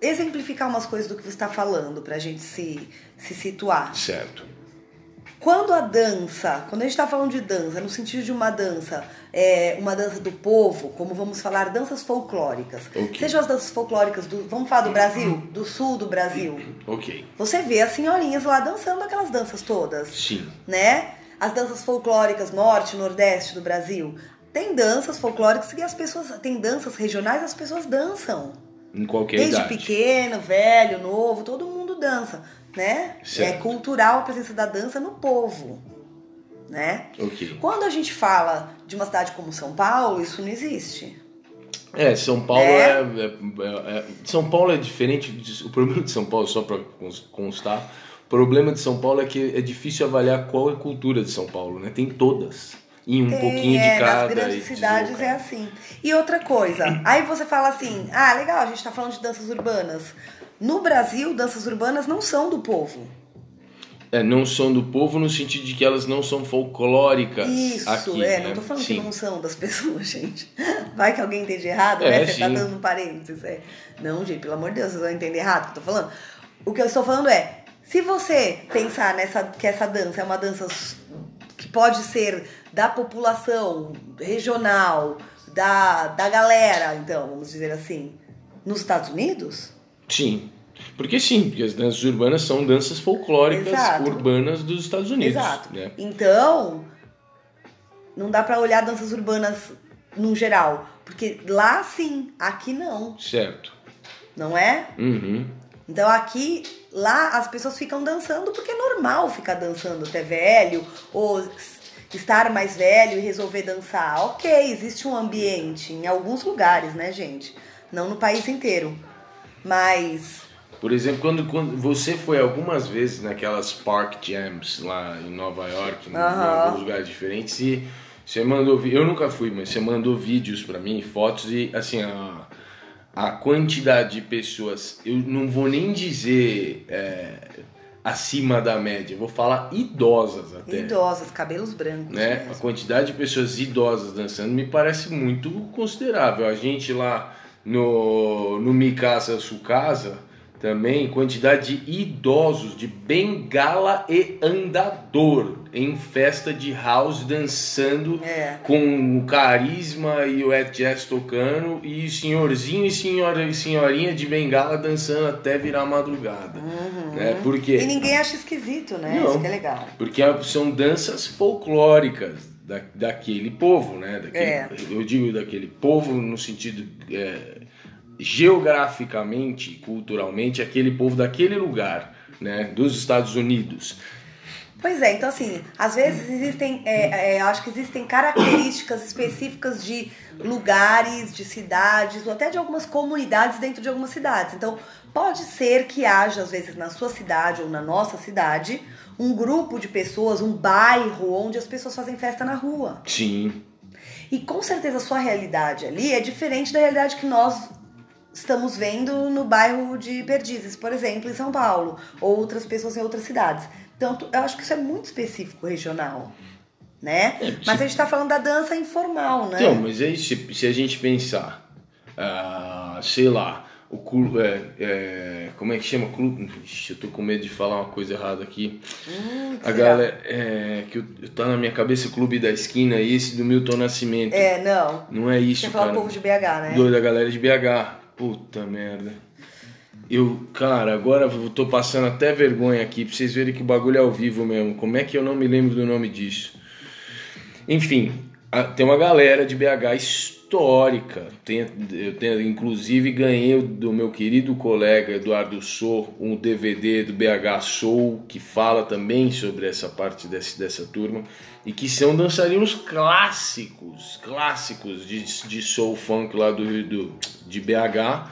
exemplificar umas coisas do que você está falando pra gente se, se situar. certo. Quando a dança, quando a gente tá falando de dança, no sentido de uma dança, é, uma dança do povo, como vamos falar, danças folclóricas. Ok. Sejam as danças folclóricas do. Vamos falar do Brasil? Do sul do Brasil. OK. Você vê as senhorinhas lá dançando aquelas danças todas Sim. né? As danças folclóricas norte, nordeste do Brasil. Tem danças folclóricas que as pessoas. Tem danças regionais, as pessoas dançam. Em qualquer Desde idade. pequeno, velho, novo, todo mundo dança, né? Certo. É cultural a presença da dança no povo, né? OK. Quando a gente fala de uma cidade como São Paulo, isso não existe. É, São Paulo É? é, é- é- São Paulo é diferente. de- o problema de São Paulo, só para constar, o problema de São Paulo é que é difícil avaliar qual é a cultura de São Paulo, né? Tem todas. E um Tem, pouquinho é, de cada. nas grandes cidades é deslocado. assim. E outra coisa, aí você fala assim, ah, legal, a gente tá falando de danças urbanas. No Brasil, danças urbanas não são do povo. É, não são do povo no sentido de que elas não são folclóricas. Isso, aqui, é, né? não tô falando Sim. que não são das pessoas, gente. Vai que alguém entende errado, É, né? Você tá sim. dando um parênteses. É. Não, gente, pelo amor de Deus, vocês vão entender errado o que eu tô falando. O que eu estou falando é, se você pensar nessa que essa dança é uma dança que pode ser da população regional, da, da galera, então, vamos dizer assim, nos Estados Unidos, Sim. Porque sim, porque as danças urbanas são danças folclóricas Exato. urbanas dos Estados Unidos. Exato. Né? Então, não dá pra olhar danças urbanas no geral. Porque lá sim, aqui não. Certo. Não é? Uhum. Então aqui, lá as pessoas ficam dançando porque é normal ficar dançando até velho, ou estar mais velho e resolver dançar. Ok, existe um ambiente em alguns lugares, né, gente? Não no país inteiro. Mas. Por exemplo, quando, quando você foi algumas vezes naquelas park jams lá em Nova York, em Aham. alguns lugares diferentes, e você mandou. vi- Eu nunca fui, mas você mandou vídeos pra mim, fotos e assim, a, a quantidade de pessoas, eu não vou nem dizer é, acima da média, eu vou falar idosas até. Idosas, cabelos brancos. né? A mesmo. quantidade de pessoas idosas dançando me parece muito considerável. A gente lá no, no Mikasa Sukasa também, quantidade de idosos de bengala e andador em festa de house dançando É. com o carisma e o Ed Jazz tocando e senhorzinho e senhora, senhorinha de bengala dançando até virar madrugada. Né? Por quê? E ninguém acha esquisito, né? Não. Isso que é legal. Porque são danças folclóricas da, daquele povo, né? Daquele, É. Eu digo daquele povo no sentido é, geograficamente, culturalmente, aquele povo daquele lugar, né? Dos Estados Unidos. Pois é, então assim, às vezes existem, é, é, acho que existem características específicas de lugares, de cidades, ou até de algumas comunidades dentro de algumas cidades. Então, pode ser que haja, às vezes, na sua cidade ou na nossa cidade, um grupo de pessoas, um bairro onde as pessoas fazem festa na rua. Sim, E com certeza a sua realidade ali é diferente da realidade que nós estamos vendo no bairro de Perdizes, por exemplo, em São Paulo, ou outras pessoas em outras cidades. Então, eu acho que isso é muito específico regional, né? Mas a gente tá falando da dança informal, né? Então, mas aí se, se a gente pensar, ah, sei lá, o clube, é, é, como é que chama? Clube, Ixi, eu tô com medo de falar uma coisa errada aqui. Hum, A galera, é, que eu, tá na minha cabeça, Clube da Esquina, esse do Milton Nascimento. É, não. Não é isso, Você fala cara. povo de BH, né? Do- da galera de BH. Puta merda. Eu, cara, agora eu tô passando até vergonha aqui pra vocês verem que o bagulho é ao vivo mesmo. Como é que eu não me lembro do nome disso? Enfim, tem uma galera de BH histórica. Tem, eu tenho, inclusive ganhei do meu querido colega Eduardo Sou um DVD do BH Soul que fala também sobre essa parte desse, dessa turma e que são dançarinos clássicos, clássicos de, de soul funk lá do, do de BH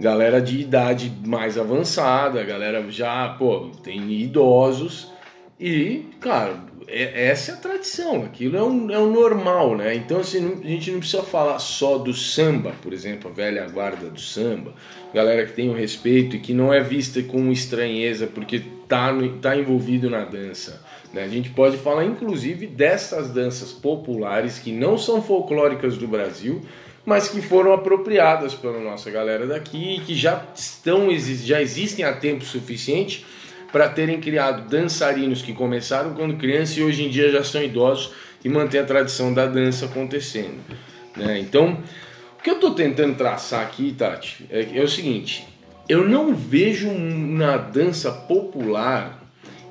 galera de idade mais avançada, galera já, pô, tem idosos e, cara, é- essa é a tradição, aquilo é um, é um normal, né? Então assim, não- a gente não precisa falar só do samba, por exemplo, a velha guarda do samba, galera que tem o respeito e que não é vista com estranheza porque tá, tá envolvido na dança. Né? A gente pode falar inclusive dessas danças populares que não são folclóricas do Brasil, mas que foram apropriadas pela nossa galera daqui que já estão já existem há tempo suficiente para terem criado dançarinos que começaram quando criança e hoje em dia já são idosos e mantêm a tradição da dança acontecendo. né? Então, o que eu estou tentando traçar aqui, Tati, é, é o seguinte: eu não vejo na dança popular,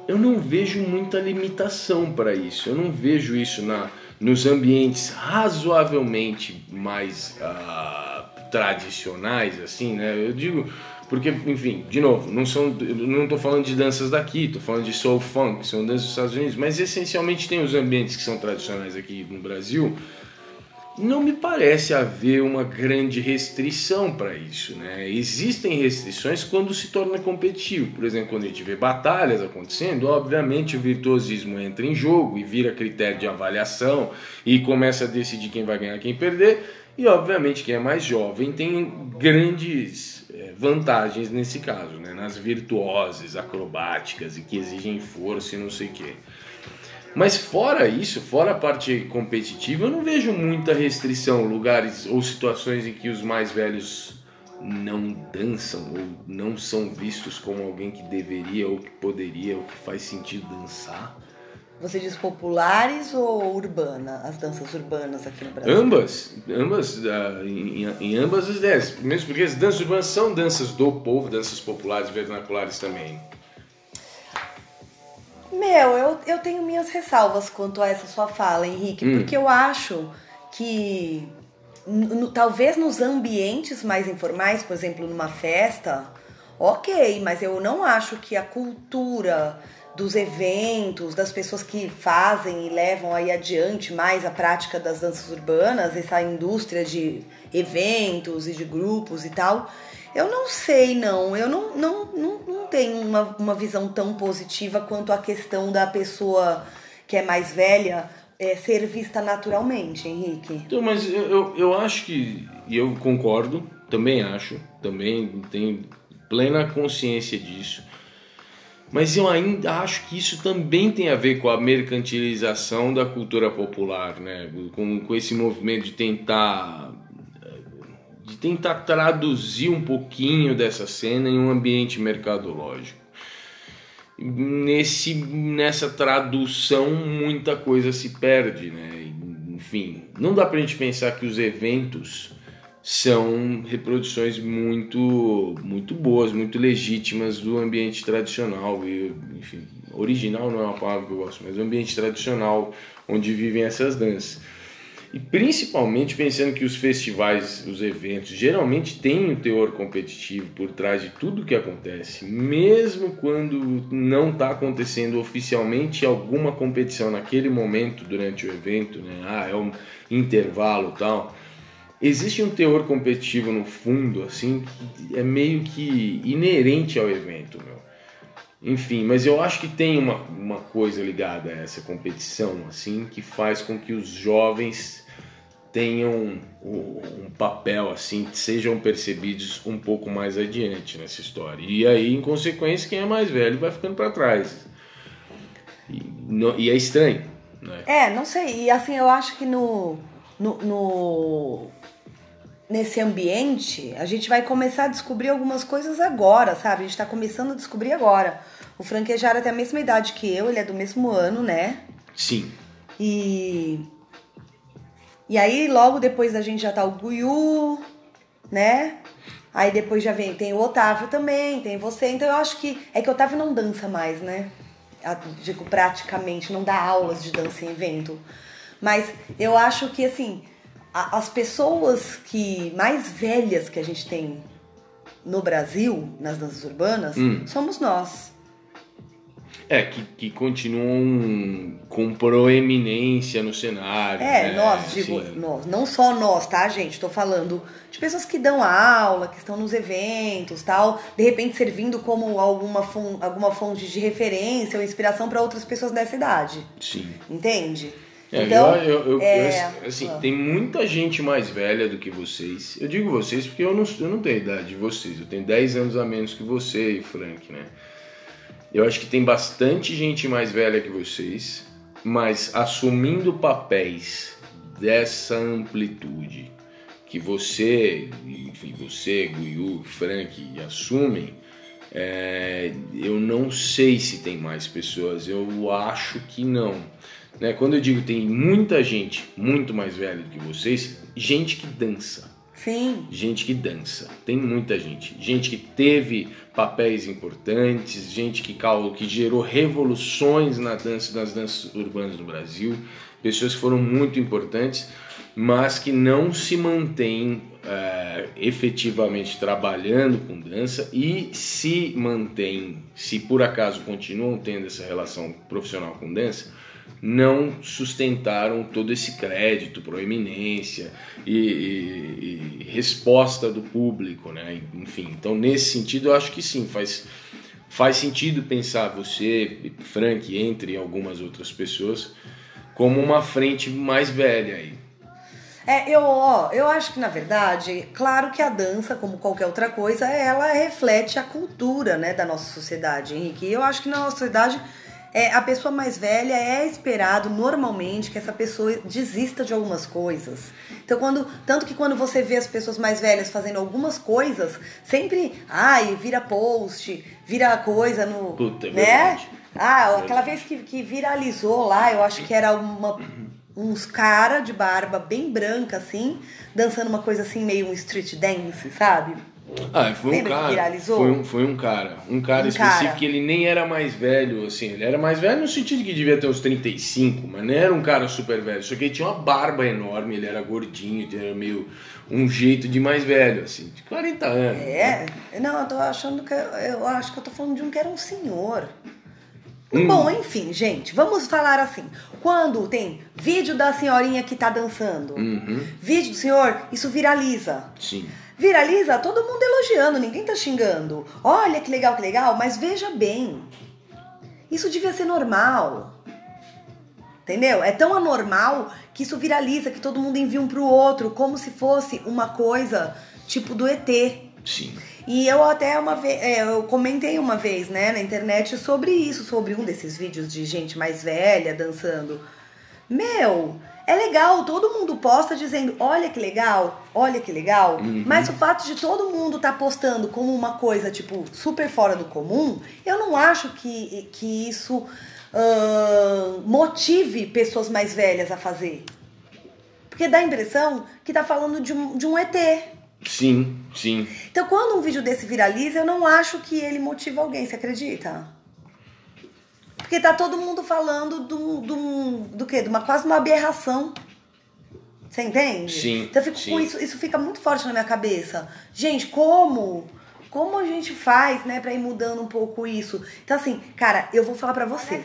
eu não vejo muita limitação para isso. Eu não vejo isso na, nos ambientes razoavelmente mais ah, tradicionais, assim, né? Eu digo porque, enfim, de novo, não são, não estou falando de danças daqui, estou falando de soul funk, são danças dos Estados Unidos, mas essencialmente tem os ambientes que são tradicionais aqui no Brasil. Não me parece haver uma grande restrição para isso, né? Existem restrições quando se torna competitivo. Por exemplo, quando a gente vê batalhas acontecendo, obviamente o virtuosismo entra em jogo e vira critério de avaliação e começa a decidir quem vai ganhar, quem perder. E obviamente quem é mais jovem tem grandes vantagens nesse caso, né? Nas virtuosas, acrobáticas e que exigem força e não sei o quê. Mas fora isso, fora a parte competitiva, eu não vejo muita restrição, lugares ou situações em que os mais velhos não dançam ou não são vistos como alguém que deveria ou que poderia ou que faz sentido dançar. Você diz populares ou urbana? As danças urbanas aqui no Brasil? Ambas, ambas, uh, em, em, ambas as ideias. Mesmo porque as danças urbanas são danças do povo, danças populares, vernaculares também. Meu, eu, eu tenho minhas ressalvas quanto a essa sua fala, Henrique, hum. porque eu acho que talvez nos ambientes mais informais, por exemplo, numa festa, ok, mas eu não acho que a cultura dos eventos, das pessoas que fazem e levam aí adiante mais a prática das danças urbanas, essa indústria de eventos e de grupos e tal. Eu não sei, não. Eu não, não, não, não tenho uma, uma visão tão positiva quanto a questão da pessoa que é mais velha é, ser vista naturalmente, Henrique. Então, mas eu, eu, eu acho que, e eu concordo, também acho, também tenho plena consciência disso mas eu ainda acho que isso também tem a ver com a mercantilização da cultura popular, né? com, com esse movimento de tentar de tentar traduzir um pouquinho dessa cena em um ambiente mercadológico. Nesse, nessa tradução, muita coisa se perde, né? Enfim, não dá pra gente pensar que os eventos são reproduções muito muito boas, muito legítimas do ambiente tradicional e, enfim, original não é uma palavra que eu gosto, mas o ambiente tradicional onde vivem essas danças. E principalmente pensando que os festivais, os eventos, geralmente têm um teor competitivo por trás de tudo que acontece, mesmo quando não está acontecendo oficialmente alguma competição naquele momento durante o evento, né? Ah, é um intervalo tal existe um teor competitivo no fundo, assim, é meio que inerente ao evento, meu. Enfim, mas eu acho que tem uma, uma coisa ligada a essa competição, assim, que faz com que os jovens tenham um, papel, assim, sejam percebidos um pouco mais adiante nessa história. E aí, em consequência, quem é mais velho vai ficando para trás. E, e, é estranho, né? É, não sei. E assim, eu acho que no, no, no nesse ambiente, a gente vai começar a descobrir algumas coisas agora, sabe? A gente tá começando a descobrir agora. O Franquejara tem a mesma idade que eu, ele é do mesmo ano, né? Sim. E. E aí, logo depois da gente já tá o Guiú, né? Aí depois já vem, tem o Otávio também, tem você. Então eu acho que. É que o Otávio não dança mais, né? Digo, praticamente, não dá aulas de dança em evento. Mas eu acho que, assim, as pessoas que mais velhas que a gente tem no Brasil, nas danças urbanas, hum. somos nós. É, que, que continuam com proeminência no cenário. É, né? nós, digo, Sim. nós, não só nós, tá, gente? Estou falando de pessoas que dão aula, que estão nos eventos, tal, de repente servindo como alguma, alguma fonte de referência ou inspiração para outras pessoas dessa idade. Sim. Entende? É, então, eu, eu, é... eu, assim, tem muita gente mais velha do que vocês. Eu digo vocês porque eu não, eu não tenho a idade de vocês. Eu tenho 10 anos a menos que você e Frank, né? Eu acho que tem bastante gente mais velha que vocês, mas assumindo papéis dessa amplitude que você, enfim, você, Guiu, Frank assumem, é, eu não sei se tem mais pessoas. Eu acho que não. Né? Quando eu digo tem muita gente muito mais velha do que vocês, gente que dança. Sim. Gente que dança. Tem muita gente. Gente que teve papéis importantes, gente que, que gerou revoluções na dança, nas danças urbanas no Brasil, pessoas que foram muito importantes, mas que não se mantêm é, efetivamente trabalhando com dança e se mantêm, se por acaso continuam tendo essa relação profissional com dança, não sustentaram todo esse crédito, proeminência e, e, e, resposta do público, né? Enfim, então nesse sentido eu acho que sim, faz, faz sentido pensar você, Frank, entre algumas outras pessoas, como uma frente mais velha aí. É, eu, ó, eu acho que na verdade, claro que a dança, como qualquer outra coisa, ela reflete a cultura, né, da nossa sociedade, Henrique. Eu acho que na nossa sociedade é, a pessoa mais velha é esperado normalmente que essa pessoa desista de algumas coisas. Então, quando tanto que quando você vê as pessoas mais velhas fazendo algumas coisas, sempre, ai, vira post, vira coisa no, Puta, é né? Ah, aquela vez que, que viralizou lá, eu acho que era uma, uns cara de barba bem branca, assim, dançando uma coisa assim, meio um street dance, sabe? Ah, foi um Lembra que cara. viralizou? Foi um, foi um cara. Um cara Um específico cara. que ele nem era mais velho, assim. Ele era mais velho no sentido de que devia ter uns 35, mas não era um cara super velho. Só que ele tinha uma barba enorme, ele era gordinho, ele era meio um jeito de mais velho, assim, de 40 anos. É? Não, eu tô achando que. Eu acho que eu tô falando de um que era um senhor. Hum. Bom, enfim, gente, vamos falar assim. Quando tem vídeo da senhorinha que tá dançando, Uhum, vídeo do senhor, isso viraliza. sim. Viraliza todo mundo elogiando, ninguém tá xingando. Olha que legal, que legal, mas veja bem. Isso devia ser normal. Entendeu? É tão anormal que isso viraliza, que todo mundo envia um pro outro, como se fosse uma coisa tipo do ET. Sim. E eu até uma vez, eu comentei uma vez, né, na internet sobre isso, sobre um desses vídeos de gente mais velha dançando. Meu, é legal, todo mundo posta dizendo, olha que legal, olha que legal. Mas o fato de todo mundo tá postando como uma coisa, tipo, super fora do comum, eu não acho que, que isso ahn, motive pessoas mais velhas a fazer. Porque dá a impressão que tá falando de um, de um ET. Sim, sim. Então, quando um vídeo desse viraliza, eu não acho que ele motiva alguém, você acredita? Porque tá todo mundo falando do, do, do quê? De uma quase uma aberração. Você entende? Sim, Então eu fico sim. com isso, isso fica muito forte na minha cabeça. Gente, como? Como a gente faz, né, pra ir mudando um pouco isso? Então, assim, cara, eu vou falar pra você.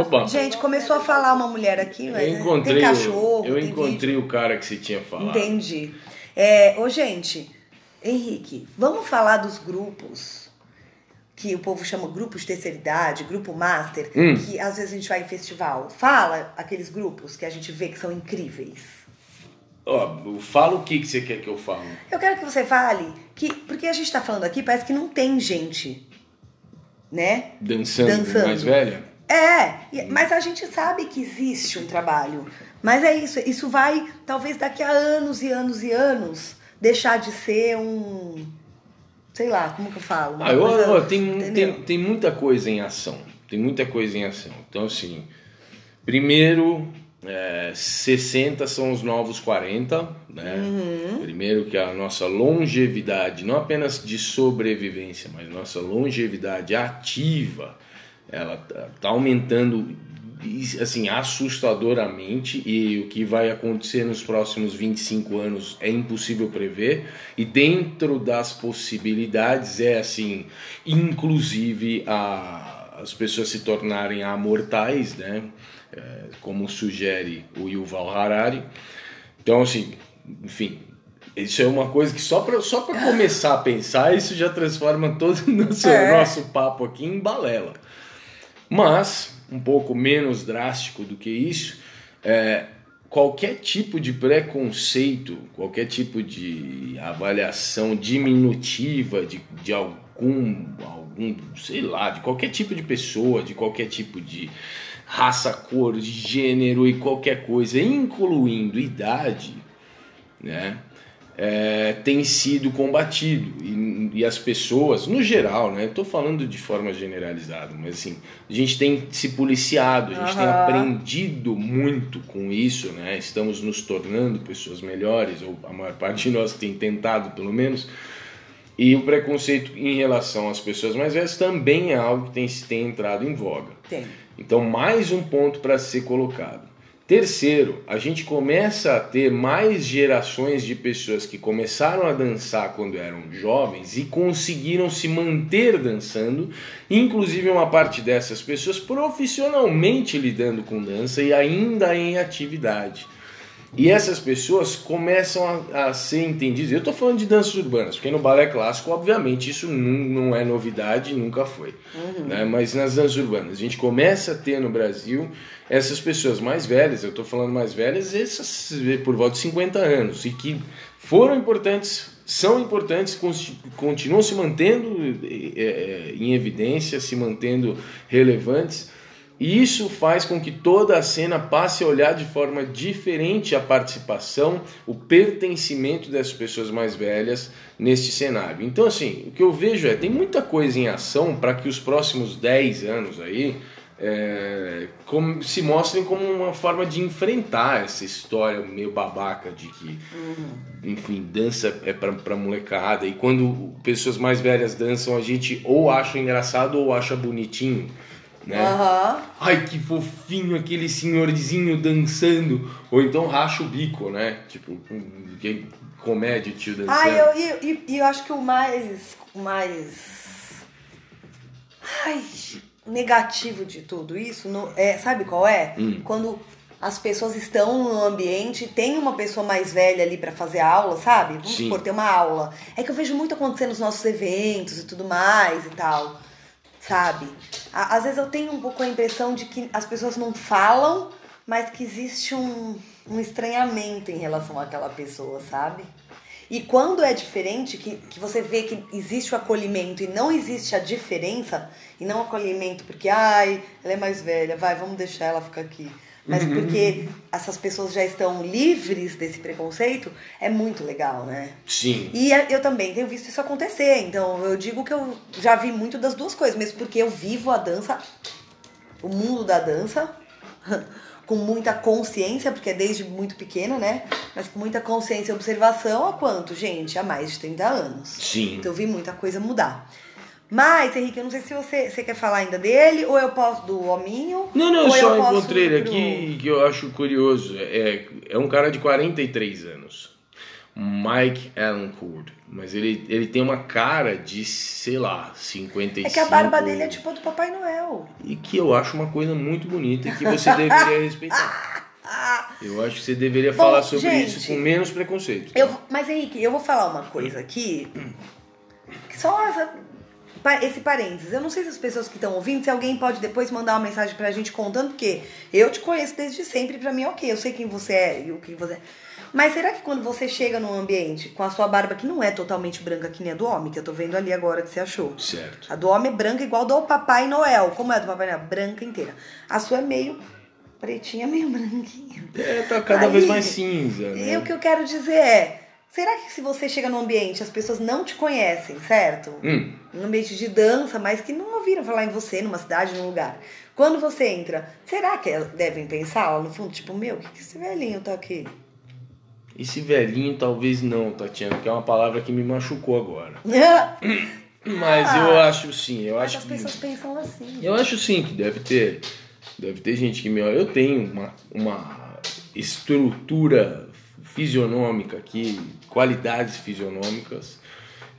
Opa. Gente, começou a falar uma mulher aqui, mas Eu né, encontrei, tem cachorro, eu tem encontrei vídeo. o cara que você tinha falado. Entendi. É, ô, gente, Henrique, vamos falar dos grupos que o povo chama grupos de terceira idade, grupo master, Hum. que às vezes a gente vai em festival. Fala aqueles grupos que a gente vê que são incríveis. Ó, fala o que, que você quer que eu fale. Eu quero que você fale que, porque a gente tá falando aqui, parece que não tem gente, né? Dançando, Dançando. mais velha? É, mas a gente sabe que existe um trabalho. Mas é isso, isso vai, talvez daqui a anos e anos e anos, deixar de ser um. Sei lá, como que eu falo? Ah, eu, coisa- ó, tem, tem, tem muita coisa em ação. Tem muita coisa em ação. Então, assim, primeiro, é, 60 são os novos 40, né? Uhum. Primeiro que a nossa longevidade, não apenas de sobrevivência, mas nossa longevidade ativa, ela tá, tá aumentando assim assustadoramente e o que vai acontecer nos próximos 25 anos é impossível prever. E dentro das possibilidades é assim inclusive a, as pessoas se tornarem amortais né? É, como sugere o Yuval Harari. Então assim enfim isso é uma coisa que só para só para começar a pensar isso já transforma todo o nosso, É. nosso papo aqui em balela. Mas, um pouco menos drástico do que isso, é, qualquer tipo de preconceito, qualquer tipo de avaliação diminutiva de, de algum, algum, sei lá, de qualquer tipo de pessoa, de qualquer tipo de raça, cor, gênero e qualquer coisa, incluindo idade, né? É, tem sido combatido e, e as pessoas, no geral, né? Estou falando de forma generalizada, mas assim, a gente tem se policiado, a gente tem Aham. aprendido muito com isso, né? Estamos nos tornando pessoas melhores, ou a maior parte de nós tem tentado, pelo menos. E o preconceito em relação às pessoas mais velhas também é algo que tem, tem entrado em voga. Tem. Então, mais um ponto para ser colocado. Terceiro, a gente começa a ter mais gerações de pessoas que começaram a dançar quando eram jovens e conseguiram se manter dançando, inclusive uma parte dessas pessoas profissionalmente lidando com dança e ainda em atividade. E essas pessoas começam a, a ser entendidas. Eu estou falando de danças urbanas, porque no balé clássico, obviamente, isso não, não é novidade, nunca foi. Né? Mas nas danças urbanas, a gente começa a ter no Brasil essas pessoas mais velhas, eu estou falando mais velhas, essas por volta de 50 anos, e que foram importantes, são importantes, continuam se mantendo eh, eh, em evidência, se mantendo relevantes E isso faz com que toda a cena passe a olhar de forma diferente a participação, o pertencimento dessas pessoas mais velhas neste cenário. Então, assim, o que eu vejo é tem muita coisa em ação para que os próximos 10 anos aí é, como, se mostrem como uma forma de enfrentar essa história meio babaca de que, enfim, dança é pra, pra molecada. E quando pessoas mais velhas dançam, a gente ou acha engraçado ou acha bonitinho. Né? Aham. Ai, que fofinho aquele senhorzinho dançando. Ou então racha o bico, né? Tipo, comédia, tio dançando. Ah, eu, e, e- e eu acho que o mais. O mais. Ai, negativo de tudo isso, no- é, sabe qual é? Hum. Quando as pessoas estão no ambiente, tem uma pessoa mais velha ali pra fazer aula, sabe? Vamos Sim. supor, ter uma aula. É que eu vejo muito acontecer nos nossos eventos e tudo mais e tal. Sabe? Às vezes eu tenho um pouco a impressão de que as pessoas não falam, mas que existe um, um estranhamento em relação àquela pessoa, sabe? E quando é diferente, que, que você vê que existe o acolhimento e não existe a diferença, e não acolhimento porque, ai, ela é mais velha, vai, vamos deixar ela ficar aqui. Mas porque essas pessoas já estão livres desse preconceito, é muito legal, né? Sim. E é- eu também tenho visto isso acontecer. Então eu digo que eu já vi muito das duas coisas, mesmo porque eu vivo a dança, o mundo da dança, com muita consciência, porque é desde muito pequena, né? Mas com muita consciência e observação há quanto, gente? Há mais de 30 anos. Sim. Então eu vi muita coisa mudar. Mas, Henrique, eu não sei se você, você quer falar ainda dele, ou eu posso do hominho. Não, não, eu só posso encontrei ele pro- aqui que eu acho curioso. É, é um cara de 43 anos. Mike Allen Coord. Mas ele, ele tem uma cara de, sei lá, 55. É que a barba dele é tipo do Papai Noel. E que eu acho uma coisa muito bonita e que você deveria respeitar. Eu acho que você deveria Bom, falar sobre gente, isso com menos preconceito. Eu, mas Henrique, eu vou falar uma coisa aqui. Que só essa, esse parênteses. Eu não sei se as pessoas que estão ouvindo, se alguém pode depois mandar uma mensagem pra gente contando, porque eu te conheço desde sempre, pra mim, ok, eu sei quem você é e o que você é. Mas será que quando você chega num ambiente com a sua barba, que não é totalmente branca que nem a do homem, que eu tô vendo ali agora que você achou. Certo. A do homem é branca igual do Papai Noel. Como é a do Papai Noel? Branca inteira. A sua é meio pretinha, meio branquinha. É, tá cada Aí, vez mais cinza, né? E o que eu quero dizer é, será que se você chega num ambiente, as pessoas não te conhecem, certo? Hum, Num ambiente de dança, mas que não ouviram falar em você, numa cidade, num lugar. Quando você entra, será que devem pensar lá no fundo, tipo, meu, o que, que esse velhinho tá aqui? esse velhinho talvez não, Tatiana, que é uma palavra que me machucou agora. Mas Ah, eu acho sim, eu acho as que. pessoas pensam assim. Eu acho sim que deve ter. Deve ter gente que me olha. Eu tenho uma, uma estrutura fisionômica aqui, qualidades fisionômicas,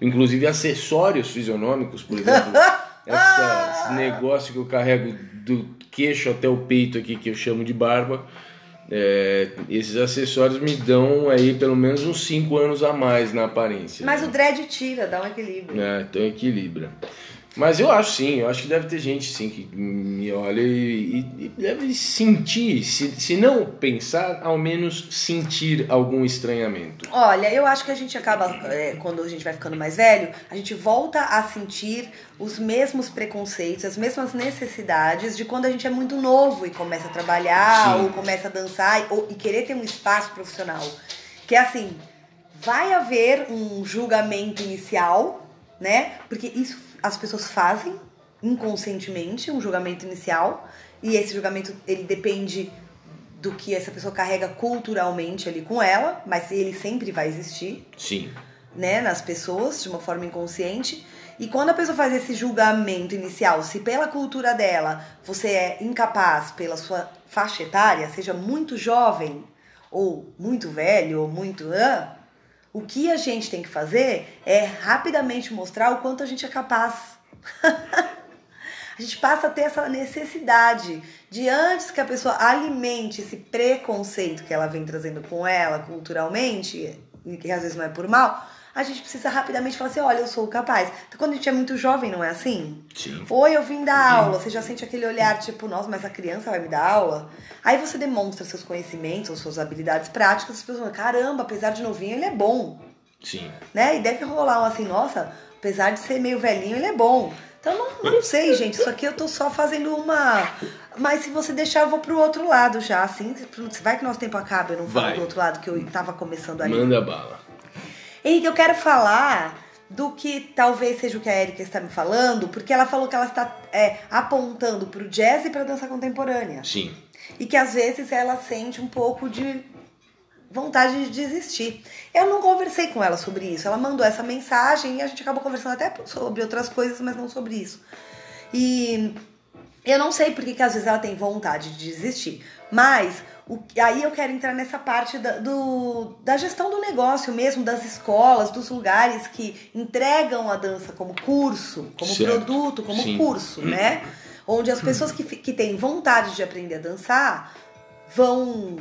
inclusive acessórios fisionômicos, por exemplo. essa- esse negócio que eu carrego do queixo até o peito aqui, que eu chamo de barba. é, esses acessórios me dão aí pelo menos uns 5 anos a mais na aparência. Mas né? o dread tira, dá um equilíbrio. É, então equilibra. Mas eu acho sim, eu acho que deve ter gente sim que me olha e, e- deve sentir, se, se não pensar, ao menos sentir algum estranhamento. Olha, eu acho que a gente acaba, é, quando a gente vai ficando mais velho, a gente volta a sentir os mesmos preconceitos, as mesmas necessidades de quando a gente é muito novo e começa a trabalhar, Sim. ou começa a dançar, e- ou, e querer ter um espaço profissional. Que é assim, vai haver um julgamento inicial, né? Porque isso as pessoas fazem inconscientemente, um julgamento inicial, e esse julgamento ele depende do que essa pessoa carrega culturalmente ali com ela, mas ele sempre vai existir, Sim, né, nas pessoas de uma forma inconsciente. E quando a pessoa faz esse julgamento inicial, se pela cultura dela você é incapaz pela sua faixa etária, seja muito jovem ou muito velho ou muito ah, o que a gente tem que fazer é rapidamente mostrar o quanto a gente é capaz. a gente passa a ter essa necessidade de antes que a pessoa alimente esse preconceito que ela vem trazendo com ela culturalmente, que às vezes não é por mal, a gente precisa rapidamente falar assim, olha, eu sou capaz. Então quando a gente é muito jovem, não é assim? sim. Oi, eu vim dar aula. Você já sente aquele olhar tipo, nossa, mas a criança vai me dar aula? Aí você demonstra seus conhecimentos ou suas habilidades práticas, as pessoas falam, caramba, apesar de novinho, ele é bom Sim. né? E deve rolar um assim, nossa, apesar de ser meio velhinho, ele é bom. Então não, não sei, gente. Isso aqui eu tô só fazendo uma. Mas se você deixar, eu vou pro outro lado já, assim. Vai que nosso tempo acaba, eu não Vai. do outro lado que eu tava começando ali. Manda bala. Henrique, eu quero falar do que talvez seja o que a Erika está me falando, porque ela falou que ela está é, apontando pro jazz e pra dança contemporânea. Sim. E que às vezes ela sente um pouco de vontade de desistir. Eu não conversei com ela sobre isso. Ela mandou essa mensagem e a gente acabou conversando até sobre outras coisas, mas não sobre isso. E eu não sei porque que às vezes ela tem vontade de desistir. Mas o, aí eu quero entrar nessa parte da, do, da gestão do negócio mesmo, das escolas, dos lugares que entregam a dança como curso, como Certo. produto, como Sim. curso, né? Onde as pessoas que, que têm vontade de aprender a dançar vão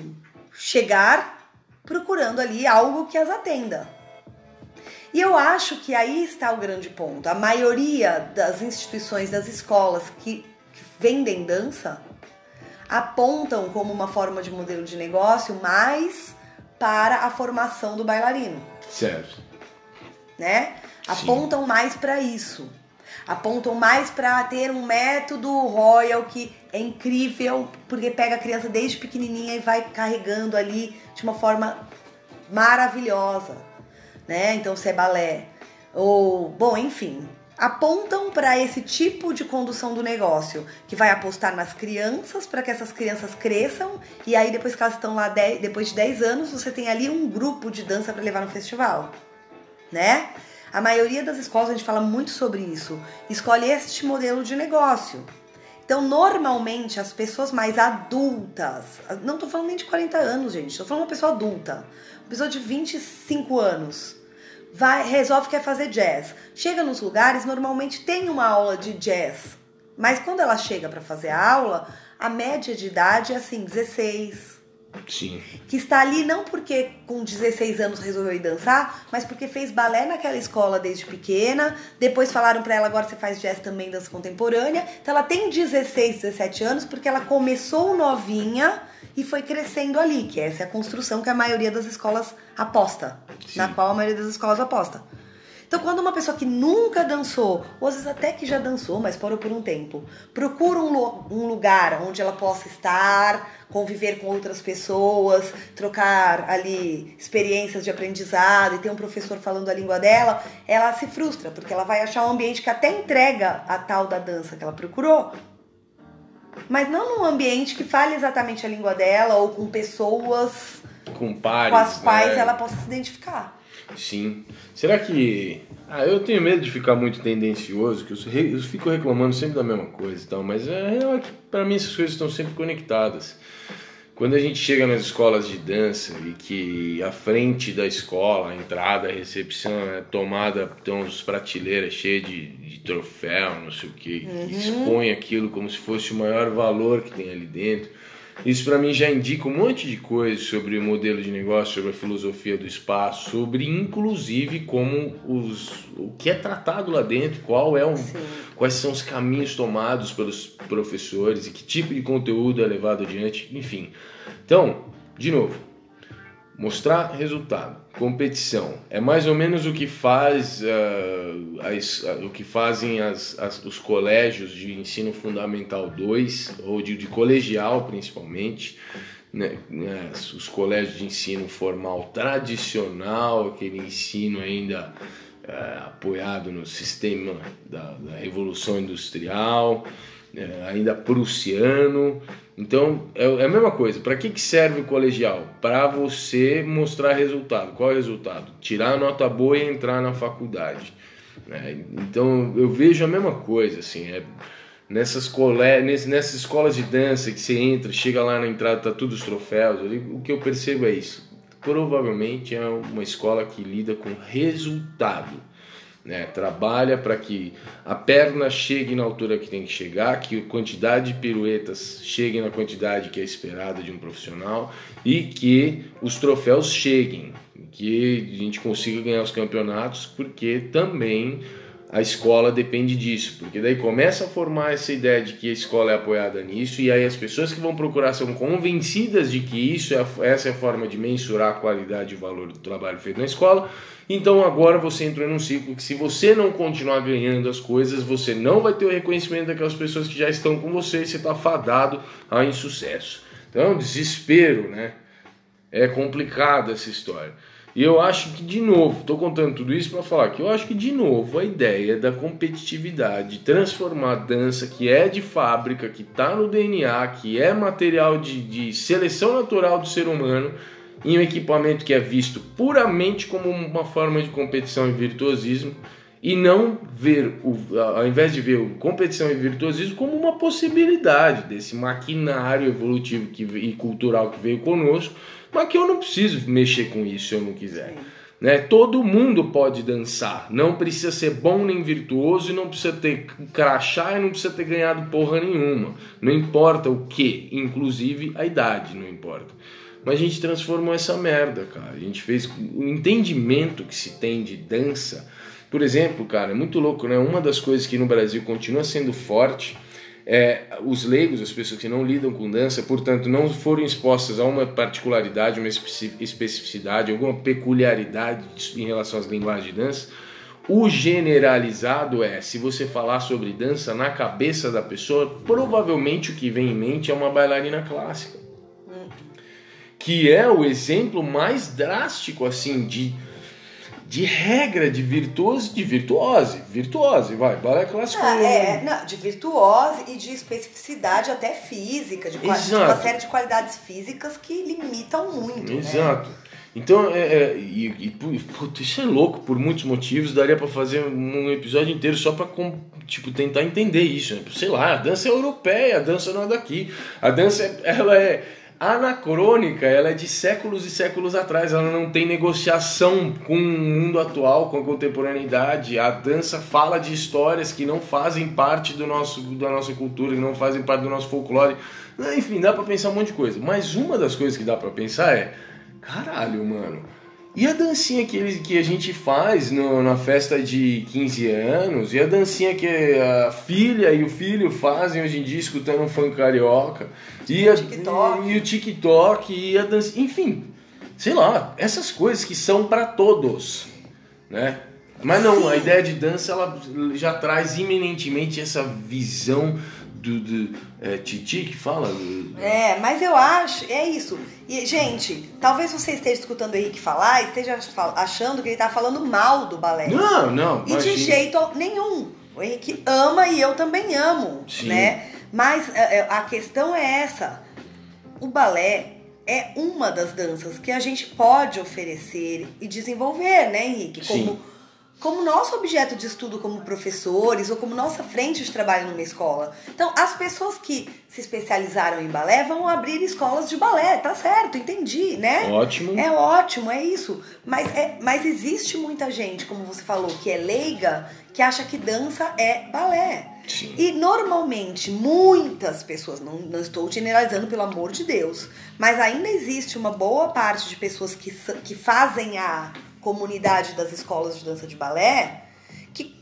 chegar procurando ali algo que as atenda. E eu acho que aí está o grande ponto. A maioria das instituições, das escolas que, que vendem dança, apontam como uma forma de modelo de negócio mais para a formação do bailarino Certo. né? Apontam mais para isso. Apontam mais para ter um método Royal que é incrível, porque pega a criança desde pequenininha e vai carregando ali de uma forma maravilhosa, né? Então, se é balé ou, bom, enfim, apontam para esse tipo de condução do negócio, que vai apostar nas crianças para que essas crianças cresçam e aí depois que elas estão lá dez- depois de 10 anos, você tem ali um grupo de dança para levar no festival né? A maioria das escolas, a gente fala muito sobre isso, escolhe este modelo de negócio. Então, normalmente, as pessoas mais adultas, não tô falando nem de 40 anos, gente, tô falando uma pessoa adulta, uma pessoa de 25 anos, vai, resolve que quer fazer jazz. Chega nos lugares, normalmente tem uma aula de jazz, mas quando ela chega para fazer a aula, a média de idade é assim, 16, Sim. que está ali não porque com 16 anos resolveu ir dançar, mas porque fez balé naquela escola desde pequena. Depois falaram para ela agora você faz jazz também dança contemporânea. Então ela tem 16, 17 anos porque ela começou novinha e foi crescendo ali, que essa é a construção que a maioria das escolas aposta, Sim. na qual a maioria das escolas aposta. Então, quando uma pessoa que nunca dançou, ou às vezes até que já dançou, mas parou por um tempo, procura um, um lugar onde ela possa estar, conviver com outras pessoas, trocar ali experiências de aprendizado e ter um professor falando a língua dela, ela se frustra, porque ela vai achar um ambiente que até entrega a tal da dança que ela procurou, mas não num ambiente que fale exatamente a língua dela ou com pessoas Com pares. com as quais né? ela possa se identificar. Sim. Será que. Ah, eu tenho medo de ficar muito tendencioso, que eu, eu fico reclamando sempre da mesma coisa e tal, mas é que pra mim essas coisas estão sempre conectadas. Quando a gente chega nas escolas de dança e que a frente da escola, a entrada, a recepção é tomada, tem uns prateleiras cheias de, de troféu, não sei o que, que expõe aquilo como se fosse o maior valor que tem ali dentro. Isso para mim já indica um monte de coisa sobre o modelo de negócio, sobre a filosofia do espaço, sobre inclusive como os, o que é tratado lá dentro, qual é o, quais são os caminhos tomados pelos professores e que tipo de conteúdo é levado adiante, enfim. Então, de novo, mostrar resultado, competição. É mais ou menos o que faz ah, as- ah, o que fazem as, as- os colégios de ensino fundamental 2 ou de, de colegial principalmente né, né, os colégios de ensino formal tradicional aquele ensino ainda ah, apoiado no sistema da, da revolução industrial é, ainda prussiano. Então é, é a mesma coisa. Para que, que serve o colegial? Para você mostrar resultado. Qual é o resultado? Tirar a nota boa e entrar na faculdade. né? então eu vejo a mesma coisa. Assim, é, nessas, cole... ness- nessas escolas de dança que você entra, chega lá na entrada, tá tudo os troféus. O que eu percebo é isso. Provavelmente é uma escola que lida com resultado né? Trabalha para que a perna chegue na altura que tem que chegar, que a quantidade de piruetas chegue na quantidade que é esperada de um profissional e que os troféus cheguem, que a gente consiga ganhar os campeonatos, porque também a escola depende disso, porque daí começa a formar essa ideia de que a escola é apoiada nisso, e aí as pessoas que vão procurar são convencidas de que isso é, essa é a forma de mensurar a qualidade e o valor do trabalho feito na escola. Então agora você entrou num ciclo que se você não continuar ganhando as coisas, você não vai ter o reconhecimento daquelas pessoas que já estão com você e você está fadado a insucesso. Então, desespero, né? É complicada essa história. E eu acho que, de novo, estou contando tudo isso para falar que eu acho que, de novo, a ideia da competitividade, transformar a dança que é de fábrica, que está no DNA, que é material de, de seleção natural do ser humano, em um equipamento que é visto puramente como uma forma de competição e virtuosismo, e não ver, o, ao invés de ver competição e virtuosismo como uma possibilidade desse maquinário evolutivo que, e cultural que veio conosco mas que eu não preciso mexer com isso se eu não quiser. Né? Todo mundo pode dançar, não precisa ser bom nem virtuoso e não precisa ter crachá e não precisa ter ganhado porra nenhuma. Não importa o que, inclusive a idade não importa. Mas a gente transformou essa merda, cara. A gente fez o entendimento que se tem de dança. Por exemplo, cara, é muito louco, né? Uma das coisas que no Brasil continua sendo forte é, os leigos, as pessoas que não lidam com dança, portanto, não foram expostas a uma particularidade, uma especificidade, alguma peculiaridade em relação às linguagens de dança. O generalizado é, se você falar sobre dança na cabeça da pessoa, provavelmente o que vem em mente é uma bailarina clássica. Que é o exemplo mais drástico assim de de regra de virtuoso de virtuose, virtuose, vai, balé clássico. Ah, é, não, de virtuose e de especificidade até física, de, de, uma série de qualidades físicas que limitam muito. Né? Exato. Né? Então, é, é, e, e puto, isso é louco por muitos motivos. Daria para fazer um episódio inteiro só para tipo tentar entender isso. Né? Sei lá, a dança é europeia, a dança não é daqui. A dança, ela é anacrônica, ela é de séculos e séculos atrás, ela não tem negociação com o mundo atual, com a contemporaneidade. A dança fala de histórias que não fazem parte do nosso, da nossa cultura, que não fazem parte do nosso folclore. Enfim, dá para pensar um monte de coisa. Mas uma das coisas que dá para pensar é, caralho, mano, e a dancinha que, eles, que a gente faz no, na festa de 15 anos? E a dancinha que a filha e o filho fazem hoje em dia escutando um funk carioca? E, a, TikTok. E, e o TikTok e a dança. Enfim, sei lá, essas coisas que são para todos, né? Mas não, Sim. a ideia de dança ela já traz iminentemente essa visão do, do é, Titi que fala? É, mas eu acho, é isso. E, gente, talvez você esteja escutando o Henrique falar e esteja achando que ele está falando mal do balé. Não, não. E de jeito nenhum. O Henrique ama e eu também amo, Sim. né? Mas é, é, a questão é essa. O balé é uma das danças que a gente pode oferecer e desenvolver, né, Henrique? Como Sim como nosso objeto de estudo como professores ou como nossa frente de trabalho numa escola. Então, as pessoas que se especializaram em balé vão abrir escolas de balé, tá certo, entendi, né? Ótimo. É ótimo, é isso. Mas, é, mas existe muita gente, como você falou, que é leiga, que acha que dança é balé. Sim. E normalmente, muitas pessoas, não, não estou generalizando pelo amor de Deus, mas ainda existe uma boa parte de pessoas que, que fazem a comunidade das escolas de dança de balé, que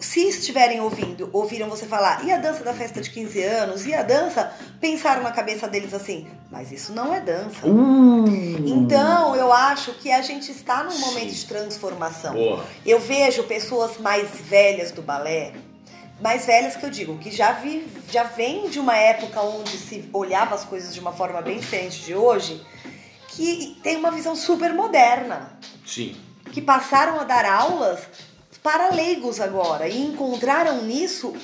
se estiverem ouvindo, ouviram você falar, e a dança da festa de 15 anos, e a dança, pensaram na cabeça deles assim, mas isso não é dança. Uh. Então, eu acho que a gente está num momento Sim. de transformação. Boa. Eu vejo pessoas mais velhas do balé, mais velhas que eu digo, que já vi, já vem de uma época onde se olhava as coisas de uma forma bem diferente de hoje, que tem uma visão super moderna. Sim. Que passaram a dar aulas para leigos agora e encontraram nisso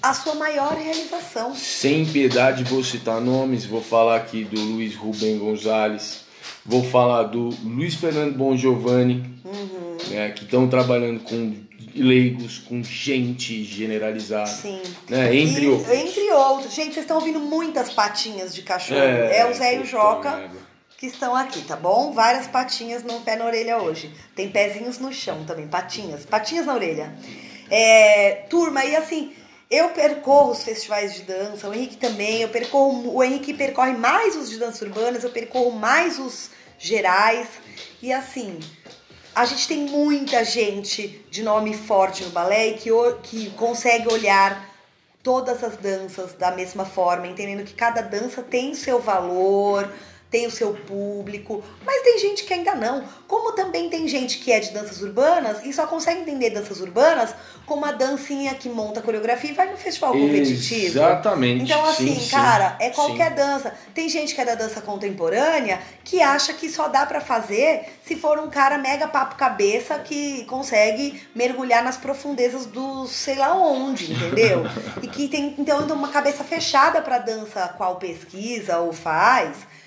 a sua maior realização. Sem piedade vou citar nomes, vou falar aqui do Luiz Rubem Gonzalez, vou falar do Luiz Fernando Bon Giovanni, uhum. né, que estão trabalhando com leigos, com gente generalizada. Sim. Né, entre e, outros. Entre outros. Gente, vocês estão ouvindo muitas patinhas de cachorro. É, é o Zé e o Joca. Merda que estão aqui, tá bom? Várias patinhas no pé na orelha hoje. Tem pezinhos no chão também, patinhas, patinhas na orelha. É, turma, e assim, eu percorro os festivais de dança, o Henrique também, eu percorro, o Henrique percorre mais os de dança urbanas, eu percorro mais os gerais. E assim, a gente tem muita gente de nome forte no balé que, que consegue olhar todas as danças da mesma forma, entendendo que cada dança tem seu valor, tem o seu público, mas tem gente que ainda não. Como também tem gente que é de danças urbanas e só consegue entender danças urbanas como a dancinha que monta a coreografia e vai no festival competitivo. Exatamente. Então, assim, sim, cara, sim, é qualquer sim. dança. Tem gente que é da dança contemporânea que acha que só dá para fazer se for um cara mega papo cabeça que consegue mergulhar nas profundezas do sei lá onde, entendeu? e que tem então uma cabeça fechada para dança qual pesquisa ou faz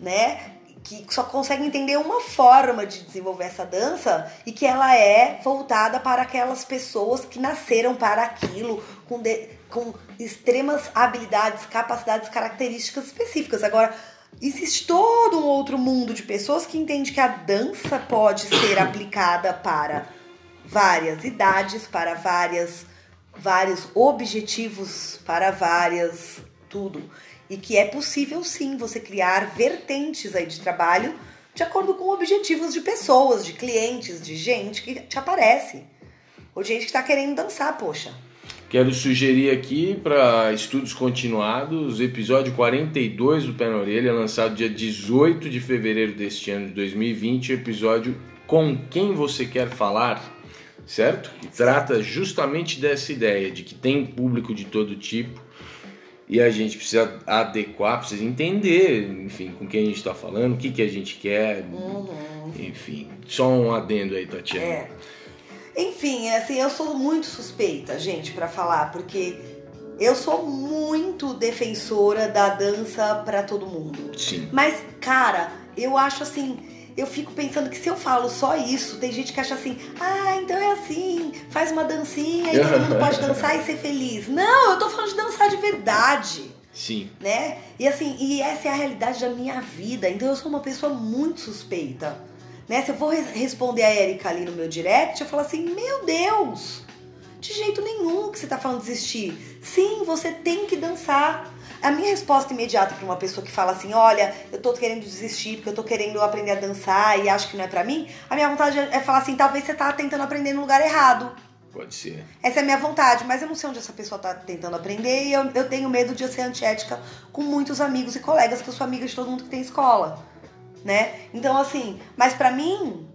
né? Que só consegue entender uma forma de desenvolver essa dança e que ela é voltada para aquelas pessoas que nasceram para aquilo, com, de, com extremas habilidades, capacidades, características específicas. Agora, existe todo um outro mundo de pessoas que entende que a dança pode ser aplicada para várias idades, para várias vários objetivos, para várias tudo e que é possível sim você criar vertentes aí de trabalho de acordo com objetivos de pessoas, de clientes, de gente que te aparece. Ou gente que está querendo dançar, poxa. Quero sugerir aqui para estudos continuados, episódio 42 do Pé na Orelha, lançado dia 18 de fevereiro deste ano de 2020, episódio Com Quem Você Quer Falar, certo? Que trata justamente dessa ideia de que tem público de todo tipo e a gente precisa adequar, precisa entender, enfim, com quem a gente está falando, o que, que a gente quer, Uhum. enfim. Só um adendo aí, Tatiana. É. Enfim, assim, eu sou muito suspeita, gente, para falar, porque eu sou muito defensora da dança para todo mundo. Sim. Mas, cara, eu acho assim, eu fico pensando que se eu falo só isso, tem gente que acha assim, ah, então é assim, faz uma dancinha e todo mundo pode dançar e ser feliz. Não, eu tô falando de dançar de verdade, Sim. né? E assim, e essa é a realidade da minha vida, então eu sou uma pessoa muito suspeita. Né? Se eu for res- responder a Erika ali no meu direct, eu falo assim, meu Deus, de jeito nenhum que você tá falando desistir. Sim, você tem que dançar. A minha resposta imediata para uma pessoa que fala assim, olha, eu tô querendo desistir porque eu tô querendo aprender a dançar e acho que não é pra mim, a minha vontade é falar assim, talvez você tá tentando aprender no lugar errado. Pode ser. Essa é a minha vontade, mas eu não sei onde essa pessoa tá tentando aprender e eu, eu tenho medo de eu ser antiética com muitos amigos e colegas, que eu sou amiga de todo mundo que tem escola, né? Então, assim, mas pra mim,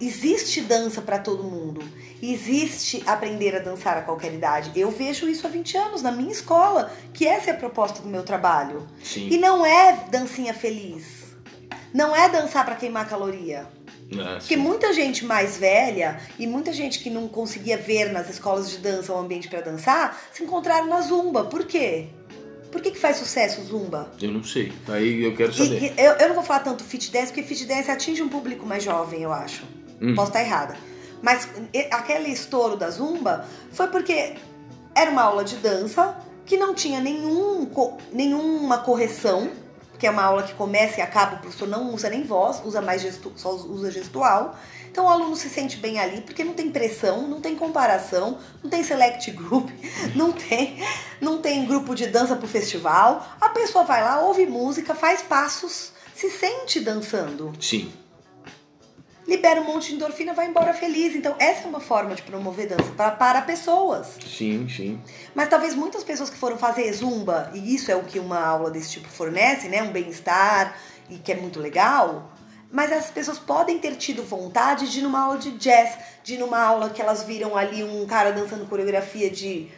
existe dança pra todo mundo. Existe aprender a dançar a qualquer idade. Eu vejo isso há 20 anos na minha escola, que essa é a proposta do meu trabalho. Sim. E não é dancinha feliz. Não é dançar pra queimar caloria. Ah, Porque muita gente mais velha e muita gente que não conseguia ver nas escolas de dança um ambiente pra dançar se encontraram na Zumba. Por quê? Por que, que faz sucesso o Zumba? Eu não sei. Aí eu quero saber. e eu, eu não vou falar tanto fit dance, porque fit dance atinge um público mais jovem, eu acho. Hum. Posso estar errada. Mas aquele estouro da Zumba foi porque era uma aula de dança que não tinha nenhum, nenhuma correção, que é uma aula que começa e acaba, o professor não usa nem voz, usa mais gestu, só usa gestual. Então o aluno se sente bem ali, porque não tem pressão, não tem comparação, não tem select group, não tem, não tem grupo de dança pro festival. A pessoa vai lá, ouve música, faz passos, se sente dançando Sim. Libera um monte de endorfina vai embora feliz. Então, essa é uma forma de promover dança pra, para pessoas. Sim, sim. Mas talvez muitas pessoas que foram fazer zumba, e isso é o que uma aula desse tipo fornece, né? Um bem-estar, e que é muito legal. Mas essas pessoas podem ter tido vontade de ir numa aula de jazz, de ir numa aula que elas viram ali um cara dançando coreografia de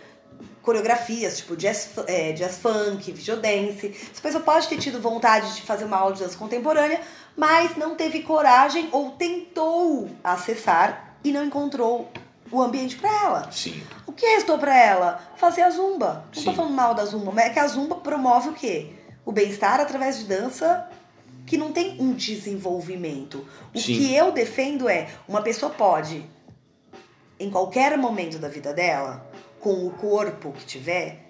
coreografias, tipo jazz, é, jazz funk, videodance. Essa pessoa pode ter tido vontade de fazer uma aula de dança contemporânea, mas não teve coragem ou tentou acessar e não encontrou o ambiente para ela. Sim. O que restou pra ela? Fazer a zumba. Não tô Sim. falando mal da zumba, mas é que a zumba promove o quê? O bem-estar através de dança que não tem um desenvolvimento. O Sim. que eu defendo é uma pessoa pode, em qualquer momento da vida dela, com o corpo que tiver,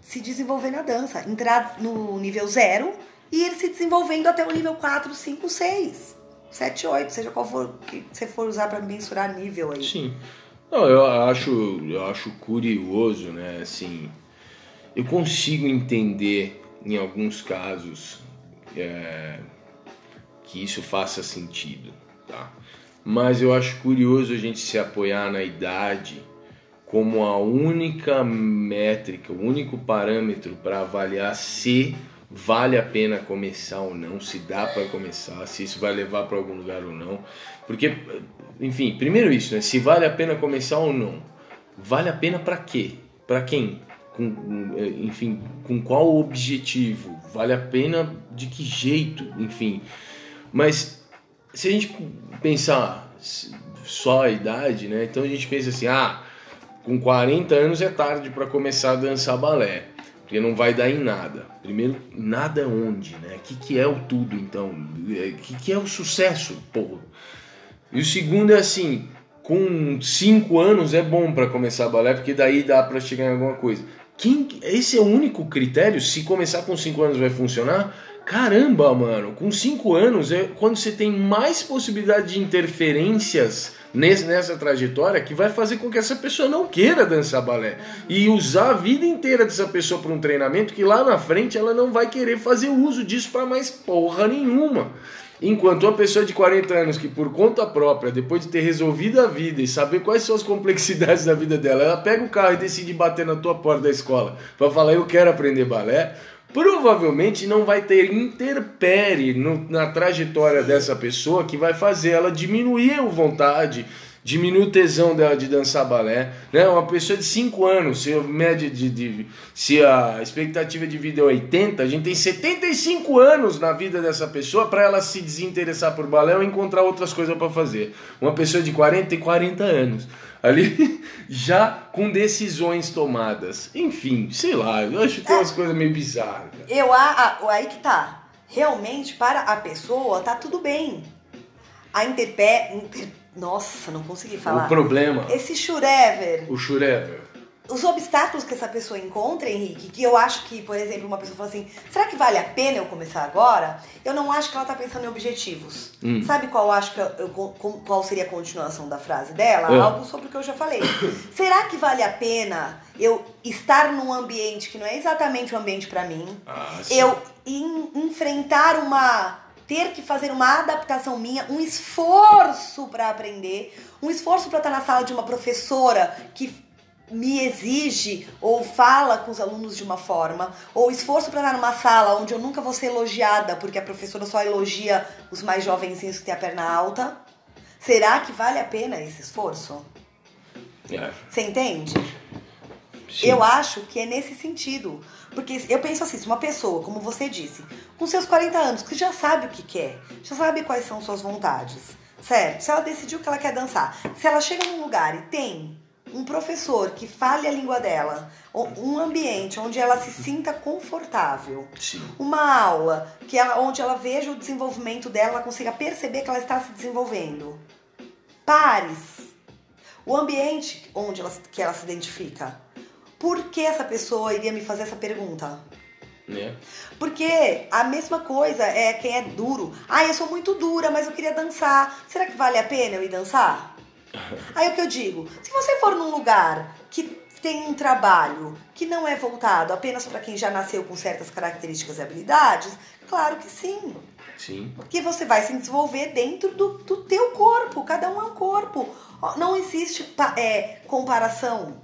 se desenvolver na dança, entrar no nível zero e ir se desenvolvendo até o nível 4, 5, 6, 7, 8, seja qual for que você for usar pra mensurar nível aí. Sim. Não, eu acho, eu acho curioso, né? Assim, eu consigo entender em alguns casos é, que isso faça sentido. tá? Mas eu acho curioso a gente se apoiar na idade como a única métrica, o único parâmetro para avaliar se vale a pena começar ou não, se dá para começar, se isso vai levar para algum lugar ou não. Porque, enfim, primeiro isso, né? Se vale a pena começar ou não. Vale a pena para quê? Para quem? Com, enfim, com qual objetivo? Vale a pena de que jeito? Enfim. Mas se a gente pensar só a idade, né? Então a gente pensa assim: ah, com 40 anos é tarde para começar a dançar balé, porque não vai dar em nada. Primeiro, nada onde, né? O que, que é o tudo, então? O é, que, que é o sucesso, porra? E o segundo é assim, com 5 anos é bom para começar balé, porque daí dá para chegar em alguma coisa. Quem, esse é o único critério? Se começar com 5 anos vai funcionar? Caramba, mano, com 5 anos é quando você tem mais possibilidade de interferências nesse, nessa trajetória que vai fazer com que essa pessoa não queira dançar balé e usar a vida inteira dessa pessoa para um treinamento que lá na frente ela não vai querer fazer uso disso para mais porra nenhuma. Enquanto uma pessoa de 40 anos que por conta própria, depois de ter resolvido a vida e saber quais são as complexidades da vida dela, ela pega o carro e decide bater na tua porta da escola para falar eu quero aprender balé, provavelmente não vai ter interpere no, na trajetória dessa pessoa que vai fazer ela diminuir a vontade, diminuir o tesão dela de dançar balé. Né? Uma pessoa de 5 anos, se a média de, de, se a expectativa de vida é 80, a gente tem 75 anos na vida dessa pessoa para ela se desinteressar por balé ou encontrar outras coisas para fazer. Uma pessoa de 40 tem 40 anos ali já com decisões tomadas. Enfim, sei lá, eu acho que tem umas coisas meio bizarras. Eu, a, a, aí que tá. Realmente, para a pessoa, tá tudo bem. A interpé... Inter, nossa, não consegui falar. O problema... Esse Shurever. O Shurever os obstáculos que essa pessoa encontra, Henrique, que eu acho que, por exemplo, uma pessoa fala assim, será que vale a pena eu começar agora? Eu não acho que ela tá pensando em objetivos. Hum. Sabe qual acho que eu, eu, qual seria a continuação da frase dela? É. Algo sobre o que eu já falei. será que vale a pena eu estar num ambiente que não é exatamente o um ambiente para mim? Ah, eu in, enfrentar uma ter que fazer uma adaptação minha, um esforço para aprender, um esforço para estar na sala de uma professora que me exige ou fala com os alunos de uma forma, ou esforço para estar numa sala onde eu nunca vou ser elogiada, porque a professora só elogia os mais jovenzinhos que têm a perna alta. Será que vale a pena esse esforço? É. Você entende? Sim. Eu acho que é nesse sentido. Porque eu penso assim, se uma pessoa, como você disse, com seus 40 anos, que já sabe o que quer, já sabe quais são suas vontades, certo? Se ela decidiu que ela quer dançar, se ela chega num lugar e tem um professor que fale a língua dela, um ambiente onde ela se sinta confortável, Sim. uma aula que ela, onde ela veja o desenvolvimento dela, ela consiga perceber que ela está se desenvolvendo. Pares, o ambiente onde ela, que ela se identifica. Por que essa pessoa iria me fazer essa pergunta? É. Porque a mesma coisa é quem é duro. Ah, eu sou muito dura, mas eu queria dançar. Será que vale a pena eu ir dançar? Aí o que eu digo? Se você for num lugar que tem um trabalho que não é voltado apenas para quem já nasceu com certas características e habilidades, claro que sim. Sim. Porque você vai se desenvolver dentro do, do teu corpo, cada um é um corpo. Não existe é, comparação.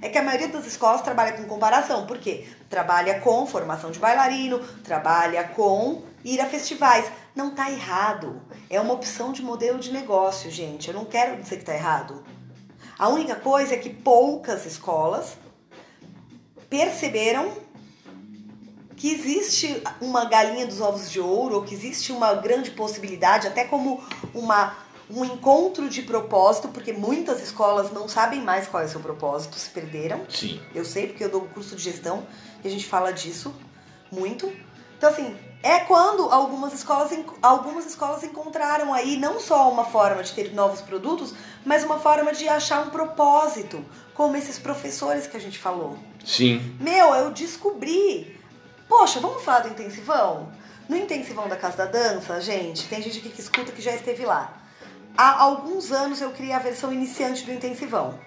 É que a maioria das escolas trabalha com comparação. Por quê? Trabalha com formação de bailarino, trabalha com ir a festivais. Não tá errado. É uma opção de modelo de negócio, gente. Eu não quero dizer que tá errado. A única coisa é que poucas escolas perceberam que existe uma galinha dos ovos de ouro, ou que existe uma grande possibilidade, até como uma, um encontro de propósito, porque muitas escolas não sabem mais qual é o seu propósito, se perderam. Sim. Eu sei, porque eu dou um curso de gestão e a gente fala disso muito. Então, assim, é quando algumas escolas, algumas escolas encontraram aí não só uma forma de ter novos produtos, mas uma forma de achar um propósito, como esses professores que a gente falou. Sim. Meu, eu descobri. Poxa, vamos falar do intensivão? No intensivão da Casa da Dança, gente, tem gente aqui que escuta que já esteve lá. Há alguns anos eu criei a versão iniciante do intensivão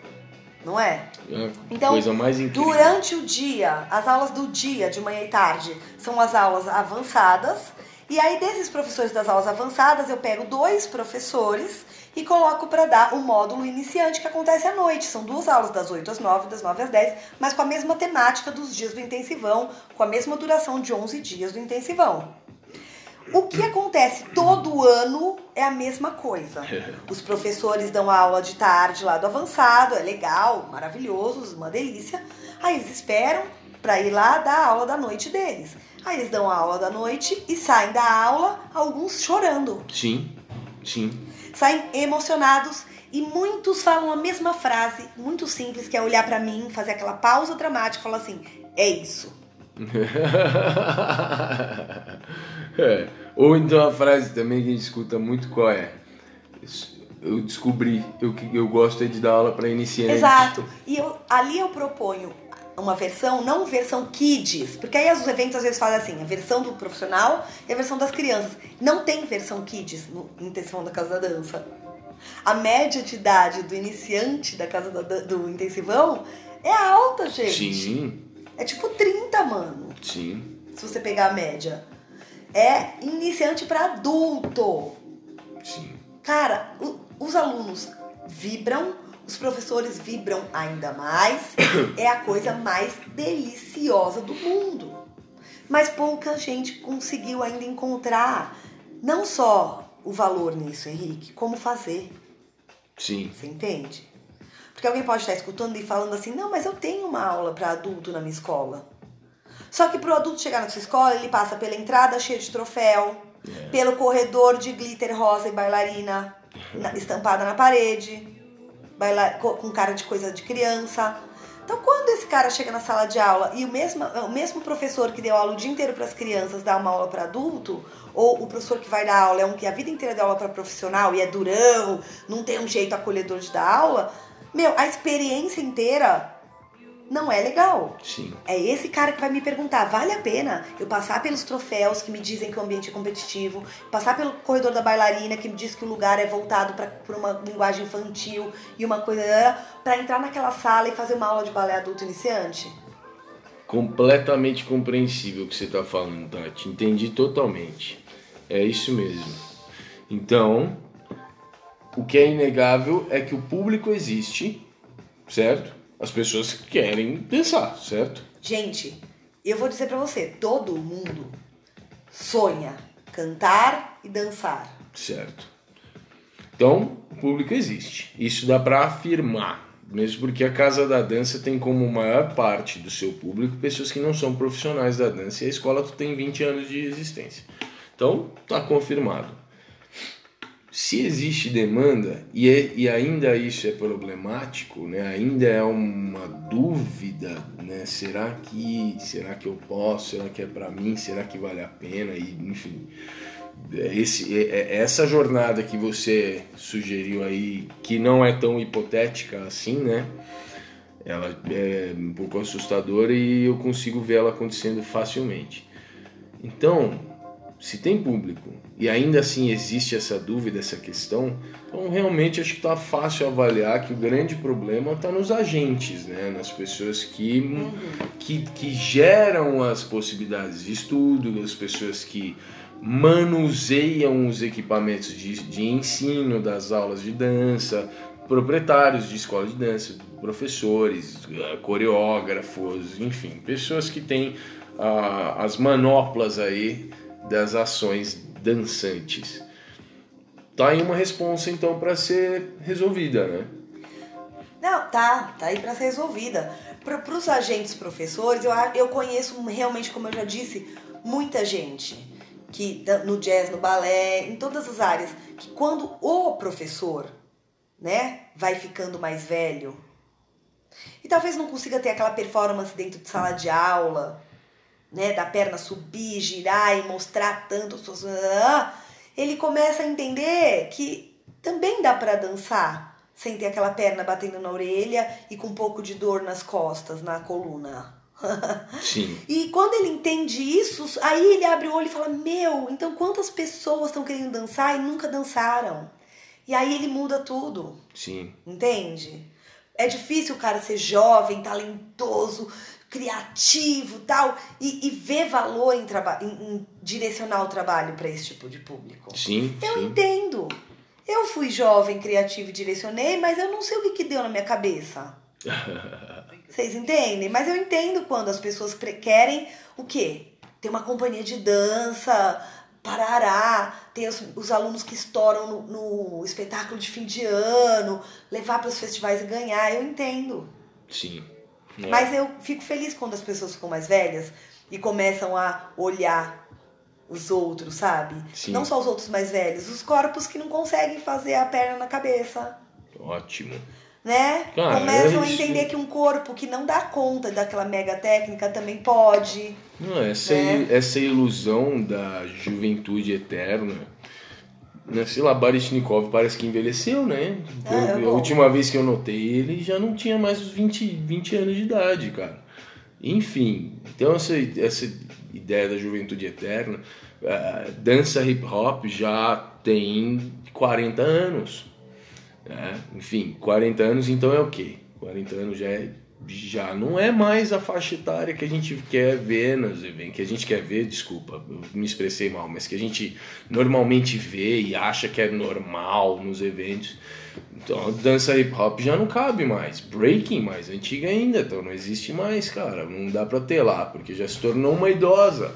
não é? é então, coisa mais incrível. durante o dia, as aulas do dia, de manhã e tarde, são as aulas avançadas. E aí, desses professores das aulas avançadas, eu pego dois professores e coloco para dar o módulo iniciante que acontece à noite. São duas aulas, das 8 às 9, das 9 às 10, mas com a mesma temática dos dias do intensivão, com a mesma duração de 11 dias do intensivão. O que acontece todo ano é a mesma coisa. Os professores dão aula de tarde lá do avançado, é legal, maravilhoso, uma delícia. Aí eles esperam para ir lá dar a aula da noite deles. Aí eles dão a aula da noite e saem da aula, alguns chorando. Sim, sim. Saem emocionados e muitos falam a mesma frase, muito simples, que é olhar para mim, fazer aquela pausa dramática e falar assim: é isso. é. Ou então a frase também que a gente escuta muito qual é? Eu descobri, eu, eu gosto de dar aula para iniciantes. Exato. E eu, ali eu proponho uma versão, não versão kids, porque aí os eventos às vezes fazem assim, a versão do profissional e a versão das crianças. Não tem versão kids no intensivão da Casa da Dança. A média de idade do iniciante da Casa da, do intensivão é alta, gente. Sim. É tipo 30, mano. Sim. Se você pegar a média. É iniciante para adulto. Sim. Cara, o, os alunos vibram os professores vibram ainda mais, é a coisa mais deliciosa do mundo. Mas pouca gente conseguiu ainda encontrar não só o valor nisso, Henrique, como fazer. Sim. Você entende? Porque alguém pode estar escutando e falando assim: não, mas eu tenho uma aula para adulto na minha escola. Só que para o adulto chegar na sua escola, ele passa pela entrada cheia de troféu, é. pelo corredor de glitter rosa e bailarina estampada na parede, bailar, com cara de coisa de criança. Então, quando esse cara chega na sala de aula e o mesmo, o mesmo professor que deu aula o dia inteiro para as crianças dá uma aula para adulto, ou o professor que vai dar aula é um que a vida inteira deu aula para profissional e é durão, não tem um jeito acolhedor de dar aula, meu, a experiência inteira não é legal. Sim. É esse cara que vai me perguntar: vale a pena eu passar pelos troféus que me dizem que o ambiente é competitivo, passar pelo corredor da bailarina que me diz que o lugar é voltado para uma linguagem infantil e uma coisa para entrar naquela sala e fazer uma aula de balé adulto iniciante? Completamente compreensível o que você está falando, Tati. Entendi totalmente. É isso mesmo. Então, o que é inegável é que o público existe, certo? As pessoas querem dançar, certo? Gente, eu vou dizer para você, todo mundo sonha cantar e dançar. Certo. Então, o público existe. Isso dá para afirmar, mesmo porque a Casa da Dança tem como maior parte do seu público pessoas que não são profissionais da dança e a escola tem 20 anos de existência. Então, tá confirmado se existe demanda e, é, e ainda isso é problemático, né? ainda é uma dúvida, né? será que será que eu posso, será que é para mim, será que vale a pena e enfim esse, é, é, essa jornada que você sugeriu aí que não é tão hipotética assim, né? Ela é um pouco assustadora e eu consigo ver ela acontecendo facilmente. Então, se tem público e ainda assim existe essa dúvida, essa questão, então realmente acho que está fácil avaliar que o grande problema está nos agentes, né? nas pessoas que, uhum. que, que geram as possibilidades de estudo, as pessoas que manuseiam os equipamentos de, de ensino das aulas de dança, proprietários de escola de dança, professores, coreógrafos, enfim, pessoas que têm ah, as manoplas aí das ações dançantes. Tá aí uma resposta então para ser resolvida, né? Não, tá, tá aí para ser resolvida. Para os agentes professores, eu, eu conheço realmente, como eu já disse, muita gente que no jazz, no balé, em todas as áreas, que quando o professor, né, vai ficando mais velho e talvez não consiga ter aquela performance dentro de sala de aula, né, da perna subir, girar e mostrar tanto, ele começa a entender que também dá para dançar sem ter aquela perna batendo na orelha e com um pouco de dor nas costas, na coluna. Sim. E quando ele entende isso, aí ele abre o olho e fala: Meu, então quantas pessoas estão querendo dançar e nunca dançaram? E aí ele muda tudo. Sim. Entende? é difícil o cara ser jovem, talentoso, criativo tal, e, e ver valor em, em, em direcionar o trabalho para esse tipo de público. Sim. Eu sim. entendo. Eu fui jovem, criativo e direcionei, mas eu não sei o que, que deu na minha cabeça. Vocês entendem? Mas eu entendo quando as pessoas querem o quê? Ter uma companhia de dança, parará, ter os, os alunos que estouram no, no, espetáculo de fim de ano, levar para os festivais e ganhar. Eu entendo. Sim. É. Mas eu fico feliz quando as pessoas ficam mais velhas e começam a olhar os outros, sabe? Sim. Não só os outros mais velhos, os corpos que não conseguem fazer a perna na cabeça. Ótimo. Né? Cara, Começam é a entender que um corpo que não dá conta daquela mega técnica também pode. Não, essa, Né? essa ilusão da juventude eterna. Né? Sei lá, Baryshnikov parece que envelheceu, né? É Eu- bom. a última vez que eu notei ele já não tinha mais os 20, 20 anos de idade, cara. Enfim, então essa, essa ideia da juventude eterna, a dança hip hop já tem 40 anos. né? Enfim, 40 anos então é o quê? 40 anos já é já não é mais a faixa etária que a gente quer ver nos eventos, que a gente quer ver, desculpa, me expressei mal, mas que a gente normalmente vê e acha que é normal nos eventos. Então, a dança hip hop já não cabe mais. Breaking mais antiga ainda, então não existe mais, cara. Não dá pra ter lá, porque já se tornou uma idosa.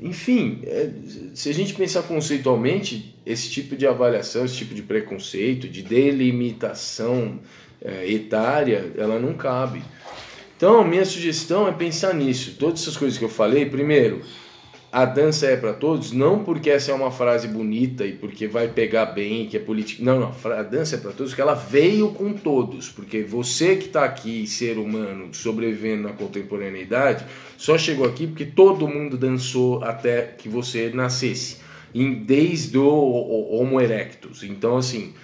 Enfim, é, se a gente pensar conceitualmente, esse tipo de avaliação, esse tipo de preconceito, de delimitação é, etária, ela não cabe. Então, minha sugestão é pensar nisso. Todas essas coisas que eu falei, primeiro, a dança é para todos, não porque essa é uma frase bonita e porque vai pegar bem, que é política. Não, não, a dança é para todos, porque ela veio com todos. Porque você que está aqui, ser humano, sobrevivendo na contemporaneidade, só chegou aqui porque todo mundo dançou até que você nascesse, desde o Homo erectus. Então, assim,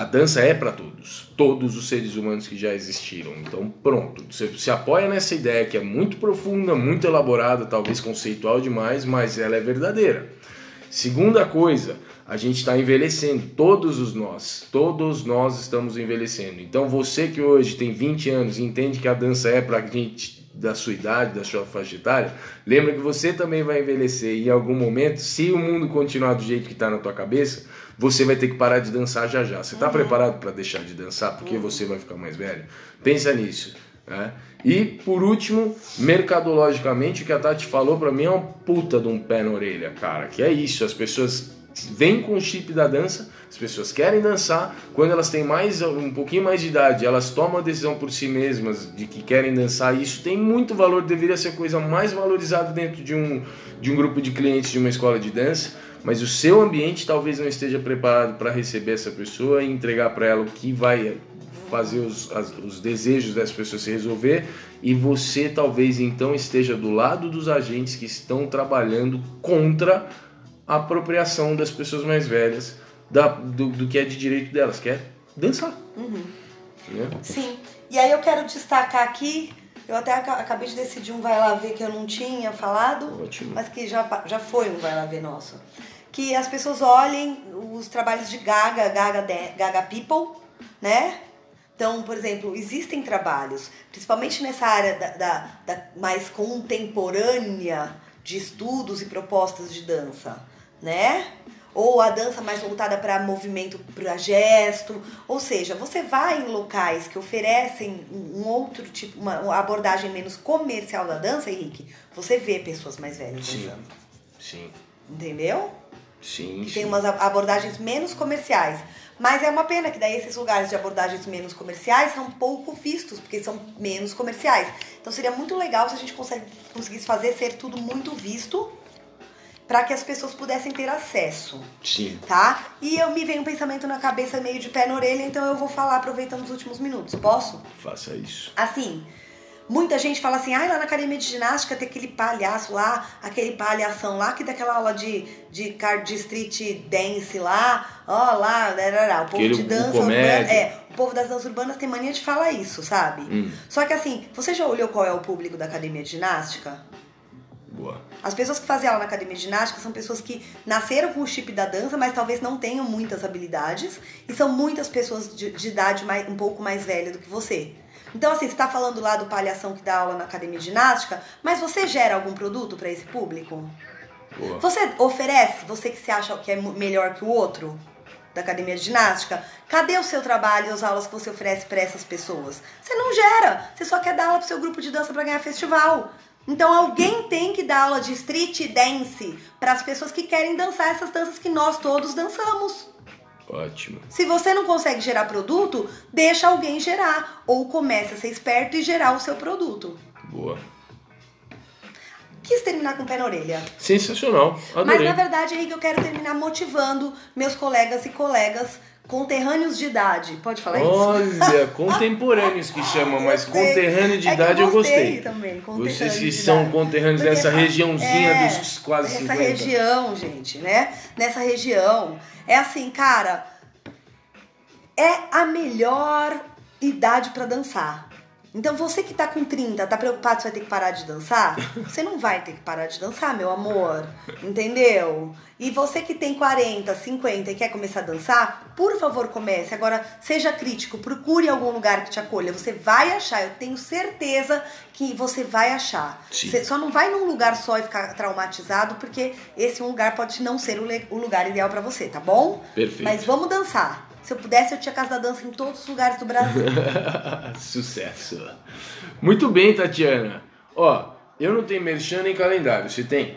a dança é para todos, todos os seres humanos que já existiram. Então, pronto. Você se apoia nessa ideia que é muito profunda, muito elaborada, talvez conceitual demais, mas ela é verdadeira. Segunda coisa, a gente está envelhecendo, todos os nós, todos nós estamos envelhecendo. Então, você que hoje tem 20 anos e entende que a dança é para gente da sua idade, da sua faixa etária, lembra que você também vai envelhecer e em algum momento, se o mundo continuar do jeito que está na tua cabeça, você vai ter que parar de dançar já já. Você está preparado para deixar de dançar porque você vai ficar mais velho? Pensa nisso. né? E por último, mercadologicamente, o que a Tati falou para mim é uma puta de um pé na orelha, cara. Que é isso, as pessoas vêm com o chip da dança, as pessoas querem dançar, quando elas têm mais um pouquinho mais de idade, elas tomam a decisão por si mesmas de que querem dançar, e isso tem muito valor, deveria ser a coisa mais valorizada dentro de um, de um grupo de clientes de uma escola de dança, mas o seu ambiente talvez não esteja preparado para receber essa pessoa e entregar para ela o que vai fazer os, as- os desejos dessa pessoa se resolver e você talvez então esteja do lado dos agentes que estão trabalhando contra a apropriação das pessoas mais velhas da, do, do que é de direito delas, que é dançar. Né? Sim. E aí eu quero destacar aqui, eu até aca- acabei de decidir um vai lá ver que eu não tinha falado, Ótimo. mas que já, já foi um vai lá ver nosso. Que as pessoas olhem os trabalhos de Gaga, Gaga, de- Gaga People, né? Então, por exemplo, existem trabalhos, principalmente nessa área da, da- da mais contemporânea de estudos e propostas de dança, né? Ou a dança mais voltada para movimento, para gesto. Ou seja, você vai em locais que oferecem um outro tipo, uma, uma abordagem menos comercial da dança, Henrique, você vê pessoas mais velhas Sim. dançando. Sim, Entendeu? Sim, que sim. tem umas abordagens menos comerciais. Mas é uma pena que daí esses lugares de abordagens menos comerciais são pouco vistos, porque são menos comerciais. Então seria muito legal se a gente consegue, conseguisse fazer ser tudo muito visto para que as pessoas pudessem ter acesso, Sim. tá? E eu me veio um pensamento na cabeça meio de pé na orelha, então eu vou falar aproveitando os últimos minutos. Posso? Faça isso. Assim, muita gente fala assim, ai, lá na academia de ginástica tem aquele palhaço lá, aquele palhação lá, que dá aquela aula de, de, de street dance lá, ó lá, larará, o povo Aquele- de o dança comédia. urbana. É, o povo das danças urbanas tem mania de falar isso, sabe? Hum. Só que assim, você já olhou qual é o público da academia de ginástica? Boa Boa. As pessoas que fazem aula na academia de ginástica são pessoas que nasceram com o chip da dança, mas talvez não tenham muitas habilidades. E são muitas pessoas de, de idade mais, um pouco mais velha do que você. Então, assim, você está falando lá do palhação que dá aula na academia de ginástica, mas você gera algum produto para esse público? Boa. Você oferece, você que se acha que é melhor que o outro da academia de ginástica, cadê o seu trabalho e as aulas que você oferece para essas pessoas? Você não gera, você só quer dar aula pro seu grupo de dança para ganhar festival. Então alguém tem que dar aula de street dance para as pessoas que querem dançar essas danças que nós todos dançamos. Ótimo. Se você não consegue gerar produto, deixa alguém gerar ou comece a ser esperto e gerar o seu produto. Boa. Quis terminar com o pé na orelha. Sensacional. Mas Adorei. na verdade, Henrique, eu quero terminar motivando meus colegas e colegas conterrâneos de idade. Pode falar isso? Olha, contemporâneos que chamam, mas Gostei. conterrâneo de É idade eu gostei. também. conterrâneo Vocês que são idade. conterrâneos Porque, dessa regiãozinha é, dos quase Nessa 50. região, gente, né? Nessa região. É assim, cara. É a melhor idade pra dançar. Então você que tá com 30, tá preocupado se vai ter que parar de dançar? Você não vai ter que parar de dançar, meu amor. Entendeu? E você que tem 40, 50 e quer começar a dançar, por favor, comece. Agora, seja crítico, procure algum lugar que te acolha. Você vai achar, eu tenho certeza que você vai achar. Sim. Você só não vai num lugar só e ficar traumatizado, porque esse um lugar pode não ser o, lugar ideal pra você, tá bom? Perfeito. Mas vamos dançar. Se eu pudesse, eu tinha casa da dança em todos os lugares do Brasil. Sucesso. Muito bem, Tatiana. Ó, eu não tenho merchan nem calendário. Você tem?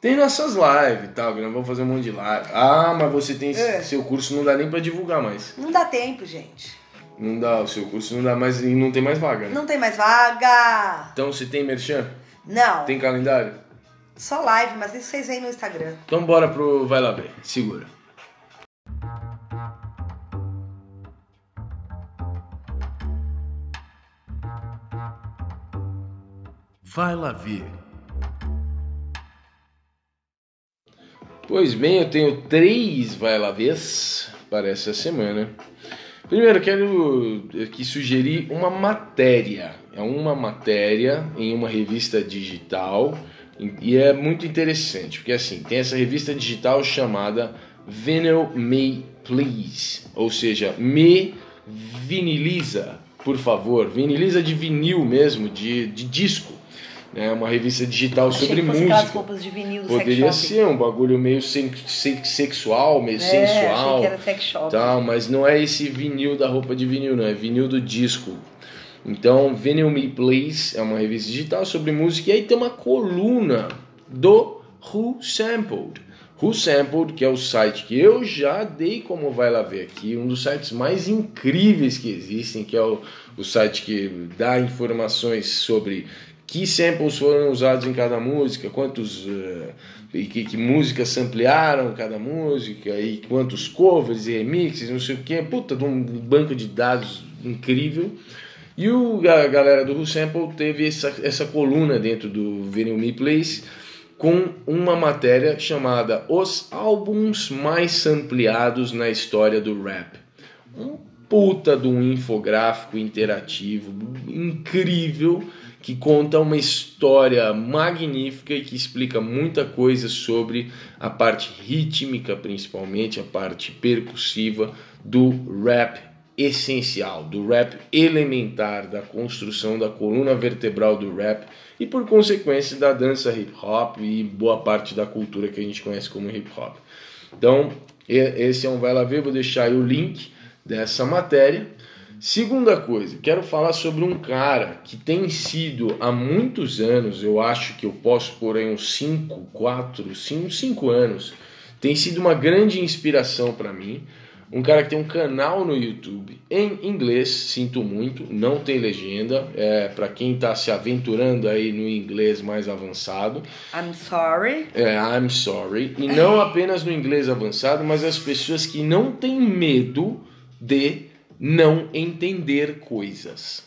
Tem nossas lives e tal, que nós vamos fazer um monte de live. Ah, mas você tem. É. Seu curso não dá nem pra divulgar mais. não dá tempo, gente. Não dá, o seu curso não dá mais e não tem mais vaga. né? Não tem mais vaga. Então você tem merchan? Não. Tem calendário? Só live, mas isso vocês veem no Instagram. Então bora pro Vai Lá Ver. Segura. Vai Lá Ver. Pois bem, eu tenho três Vai Lá Vês para essa semana. Primeiro, quero aqui sugerir uma matéria. É uma matéria em uma revista digital e é muito interessante, porque assim, tem essa revista digital chamada Vinyl Me Please, ou seja, me viniliza, por favor, viniliza de vinil mesmo, de, de disco. É uma revista digital Achei sobre música. roupas de vinil Poderia ser um bagulho meio sen- se- sexual, meio É, sensual que era sex shop. mas não é esse vinil da roupa de vinil, não, é vinil do disco. Então, Vinyl Me Please é uma revista digital sobre música e aí tem uma coluna do Who Sampled. Who Sampled, que é o site que eu já dei como vai lá ver aqui, um dos sites mais incríveis que existem, que é o, o site que dá informações sobre que samples foram usados em cada música, quantos eh, e que, que músicas ampliaram cada música e quantos covers e remixes, não sei o que, puta, de um banco de dados incrível. E o, a galera do Sample teve essa, essa coluna dentro do Vinyl Me Place com uma matéria chamada Os álbuns mais sampleados na história do rap. Um puta de um infográfico interativo incrível que conta uma história magnífica e que explica muita coisa sobre a parte rítmica, principalmente a parte percussiva do rap essencial, do rap elementar, da construção da coluna vertebral do rap e por consequência da dança hip hop e boa parte da cultura que a gente conhece como hip hop. Então, esse é um vai lá ver, vou deixar aí o link dessa matéria. Segunda coisa, quero falar sobre um cara que tem sido há muitos anos, eu acho que eu posso pôr aí uns 5, 4, 5, 5 anos, tem sido uma grande inspiração para mim. Um cara que tem um canal no YouTube em inglês, sinto muito, não tem legenda, é para quem está se aventurando aí no inglês mais avançado. I'm sorry. É, I'm sorry. E não apenas no inglês avançado, mas as pessoas que não têm medo de não entender coisas.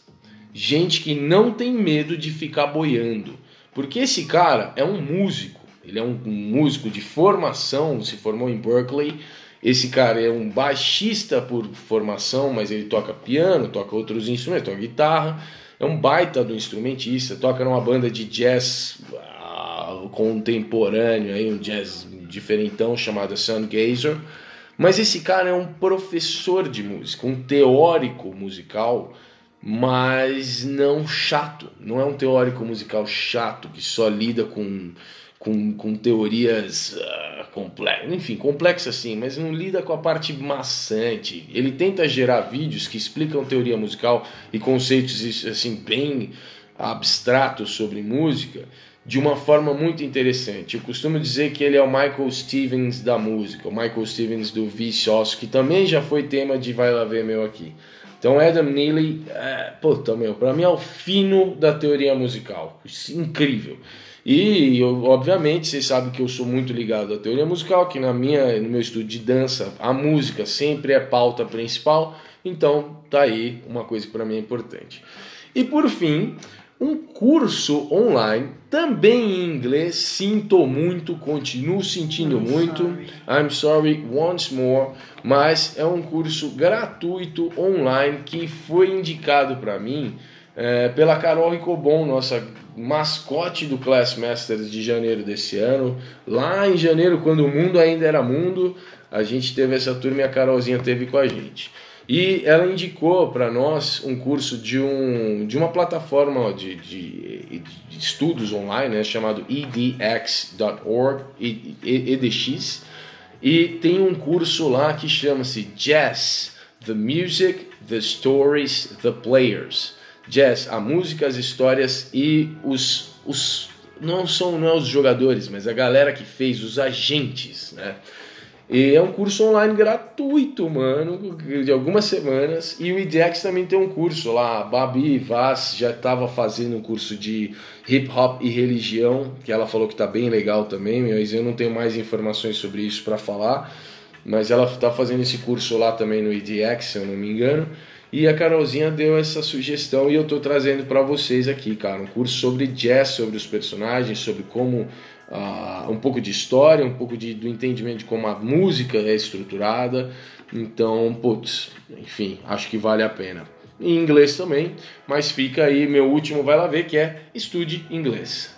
Gente que não tem medo de ficar boiando. Porque esse cara é um músico. Ele é um músico de formação, se formou em Berkeley. Esse cara é um baixista por formação, mas ele toca piano, toca outros instrumentos, toca guitarra. É um baita do instrumentista, toca numa banda de jazz uh, contemporâneo, aí, um jazz diferentão chamada Sun Gazer. Mas esse cara é um professor de música, um teórico musical, mas não chato. Não é um teórico musical chato que só lida com, com, com teorias uh, complexas, enfim, complexas sim, mas não lida com a parte maçante. Ele tenta gerar vídeos que explicam teoria musical e conceitos assim bem abstratos sobre música de uma forma muito interessante. Eu costumo dizer que ele é o Michael Stevens da música, o Michael Stevens do Vsauce, que também já foi tema de Vai Lá Ver Meu aqui. Então Adam Neely, é, puta meu, pra mim é o fino da teoria musical, incrível. E obviamente vocês sabem que eu sou muito ligado à teoria musical, que na minha, no meu estudo de dança, a música sempre é pauta principal, então tá aí uma coisa que para mim é importante. E por fim, um curso online, também em inglês. Sinto muito, continuo sentindo I'm muito. Sorry. I'm sorry once more, mas é um curso gratuito online que foi indicado para mim é, pela Carol Ricobon, nossa mascote do Class Masters de janeiro desse ano. Lá em janeiro, quando o mundo ainda era mundo, a gente teve essa turma e a Carolzinha teve com a gente. E ela indicou para nós um curso de, um, de uma plataforma de, de, de estudos online né, chamado edx.org, EDX, e tem um curso lá que chama-se Jazz, The Music, The Stories, The Players. Jazz, a música, as histórias e os, os não são não é os jogadores, mas a galera que fez, os agentes, né? E é um curso online gratuito, mano, de algumas semanas. E o IDEX também tem um curso lá. A Babi Vaz já estava fazendo um curso de hip hop e religião, que ela falou que tá bem legal também, mas eu não tenho mais informações sobre isso para falar. Mas ela está fazendo esse curso lá também no IDX, se eu não me engano. E a Carolzinha deu essa sugestão e eu estou trazendo para vocês aqui, cara, um curso sobre jazz, sobre os personagens, sobre como uh, um pouco de história, um pouco de, do entendimento de como a música é estruturada. Então, putz, enfim, acho que vale a pena. Em inglês também, mas fica aí meu último vai lá ver que é estude inglês.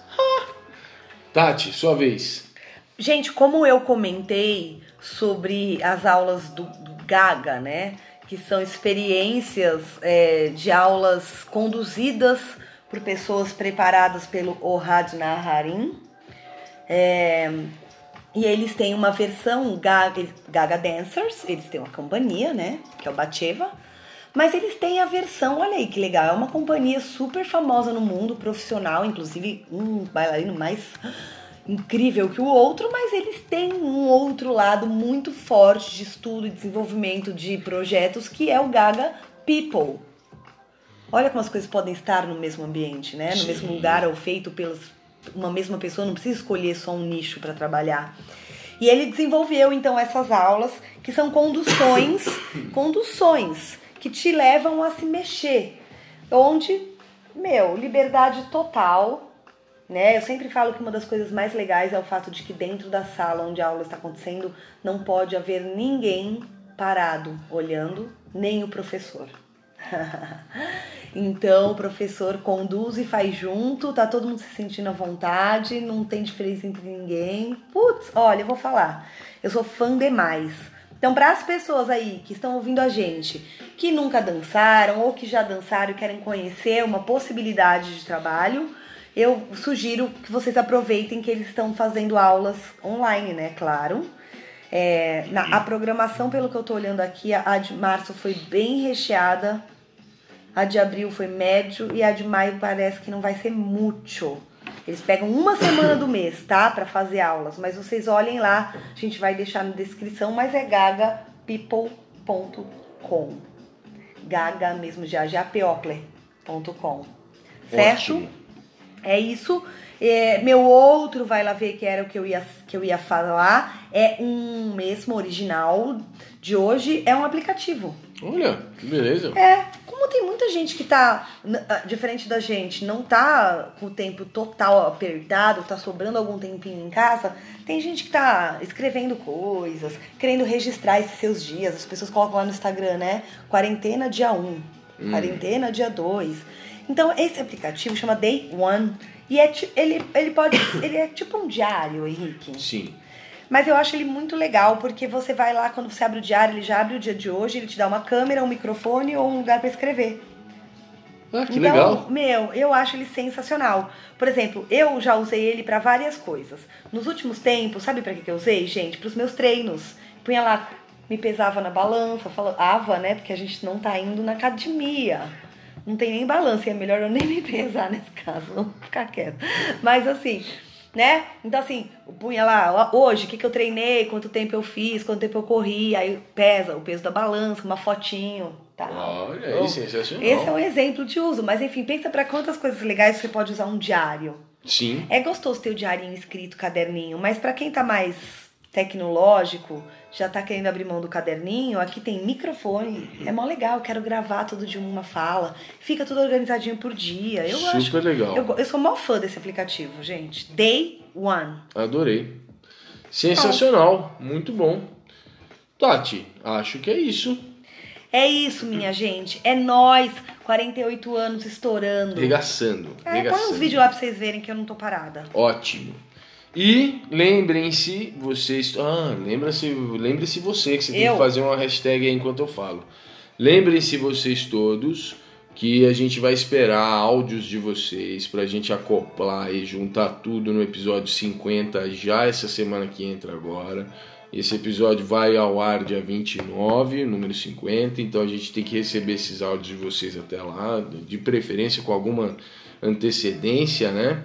Tati, sua vez. Gente, como eu comentei sobre as aulas do, Gaga, né? Que são experiências é, de aulas conduzidas por pessoas preparadas pelo Ohad Naharim, é, e eles têm uma versão Gaga, Gaga Dancers, eles têm uma companhia, né? Que é o Bateva. Mas eles têm a versão, olha aí que legal, é uma companhia super famosa no mundo, profissional, inclusive um bailarino mais incrível que o outro, mas eles têm um outro lado muito forte de estudo e desenvolvimento de projetos que é o Gaga People. Olha como as coisas podem estar no mesmo ambiente, né? No Sim. mesmo lugar ou feito pelos uma mesma pessoa não precisa escolher só um nicho para trabalhar. E ele desenvolveu então essas aulas que são conduções, conduções que te levam a se mexer, onde, meu, liberdade total, né? Eu sempre falo que uma das coisas mais legais é o fato de que dentro da sala onde a aula está acontecendo não pode haver ninguém parado olhando, nem o professor. então o professor conduz e faz junto, tá todo mundo se sentindo à vontade, não tem diferença entre ninguém. Putz, olha, eu vou falar. Eu sou fã demais. Então, para as pessoas aí que estão ouvindo a gente, que nunca dançaram ou que já dançaram e querem conhecer uma possibilidade de trabalho, eu sugiro que vocês aproveitem que eles estão fazendo aulas online, né? Claro. É, na, a programação, pelo que eu tô olhando aqui, a de março foi bem recheada, a de abril foi médio e a de maio parece que não vai ser muito. Eles pegam uma semana do mês, tá? Para fazer aulas, mas vocês olhem lá, a gente vai deixar na descrição, mas é gagapeople.com. Gaga mesmo já, japeople.com. Certo? Ótimo. É isso. É, meu outro vai lá ver que era o que eu ia, que eu ia falar. É um mesmo original de hoje, é um aplicativo. Olha, que beleza. É, como tem muita gente que tá, ah, diferente da gente, não tá com o tempo total apertado, tá sobrando algum tempinho em casa, tem gente que tá escrevendo coisas, querendo registrar esses seus dias. As pessoas colocam lá no Instagram, né? Quarentena dia 1, quarentena dia 2. Então, esse aplicativo chama Day One. E é, ele, ele pode. Ele é tipo um diário, Henrique. Sim. Mas eu acho ele muito legal, porque você vai lá, quando você abre o diário, ele já abre o dia de hoje, ele te dá uma câmera, um microfone ou um lugar pra escrever. Ah, que então, legal. meu, eu acho ele sensacional. Por exemplo, eu já usei ele pra várias coisas. Nos últimos tempos, sabe pra que que eu usei, gente? Pros meus treinos. Punha lá, me pesava na balança, falava, né? Porque a gente não tá indo na academia. Não tem nem balança, e é melhor eu nem me pesar nesse caso, vamos ficar quieto. Mas assim, né? Então assim, punha lá, hoje, o que, que eu treinei, quanto tempo eu fiz, quanto tempo eu corri, aí pesa o peso da balança, uma fotinho, tá? Olha Oh. aí, sensacional. Esse é um exemplo de uso, mas enfim, pensa pra quantas coisas legais você pode usar um diário. Sim. É gostoso ter o diarinho escrito, caderninho, mas pra quem tá mais tecnológico, já tá querendo abrir mão do caderninho, aqui tem microfone. É mó legal, quero gravar tudo de uma fala. Fica tudo organizadinho por dia. Eu Super acho. legal. Eu, eu sou mó fã desse aplicativo, gente. Day One. Adorei. Sensacional. Muito bom. Tati, acho que é isso. É isso, minha gente. É nós, 48 anos estourando. Regaçando. É, põe uns vídeos lá pra vocês verem que eu não tô parada. Ótimo. E lembrem-se, vocês. Ah, lembra-se, lembre-se você que você tem Eu? que fazer uma hashtag aí enquanto eu falo. Lembrem-se vocês todos que a gente vai esperar áudios de vocês pra gente acoplar e juntar tudo no episódio 50 já essa semana que entra agora. Esse episódio vai ao ar dia 29, número 50, então a gente tem que receber esses áudios de vocês até lá, de preferência com alguma antecedência, né?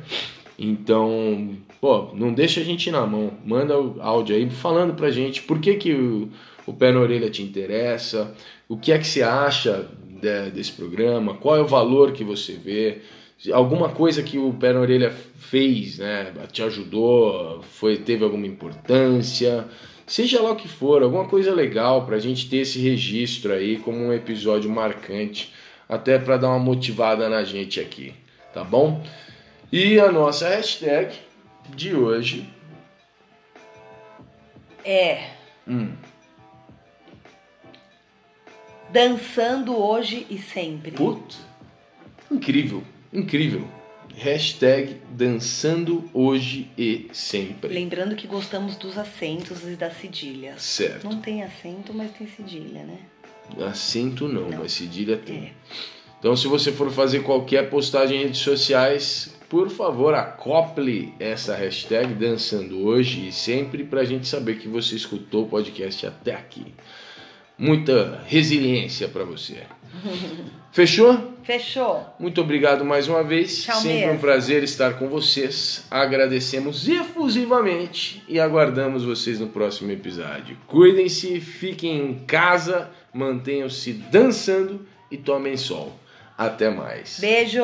Então, pô, não deixa a gente na mão. Manda o áudio aí falando pra gente por que, que o, o Pé na Orelha te interessa, o que é que você acha de- desse programa, qual é o valor que você vê, alguma coisa que o Pé na Orelha fez, né, te ajudou, foi, teve alguma importância, seja lá o que for, alguma coisa legal pra gente ter esse registro aí como um episódio marcante, até pra dar uma motivada na gente aqui, tá bom? E a nossa hashtag de hoje. É. Hum, Dançando hoje e sempre. putz, incrível, incrível. Hashtag dançando hoje e sempre. Lembrando que gostamos dos acentos e das cedilhas. Certo. Não tem acento, mas tem cedilha, né? Acento não, Não. mas cedilha tem. É. Então, se você for fazer qualquer postagem em redes sociais, por favor, acople essa hashtag dançando hoje e sempre pra gente saber que você escutou o podcast até aqui. Muita resiliência pra você. Fechou? Fechou. Muito obrigado mais uma vez. Tchau Sempre um mesmo. prazer estar com vocês. Agradecemos efusivamente e aguardamos vocês no próximo episódio. Cuidem-se, fiquem em casa, mantenham-se dançando e tomem sol. Até mais. Beijo.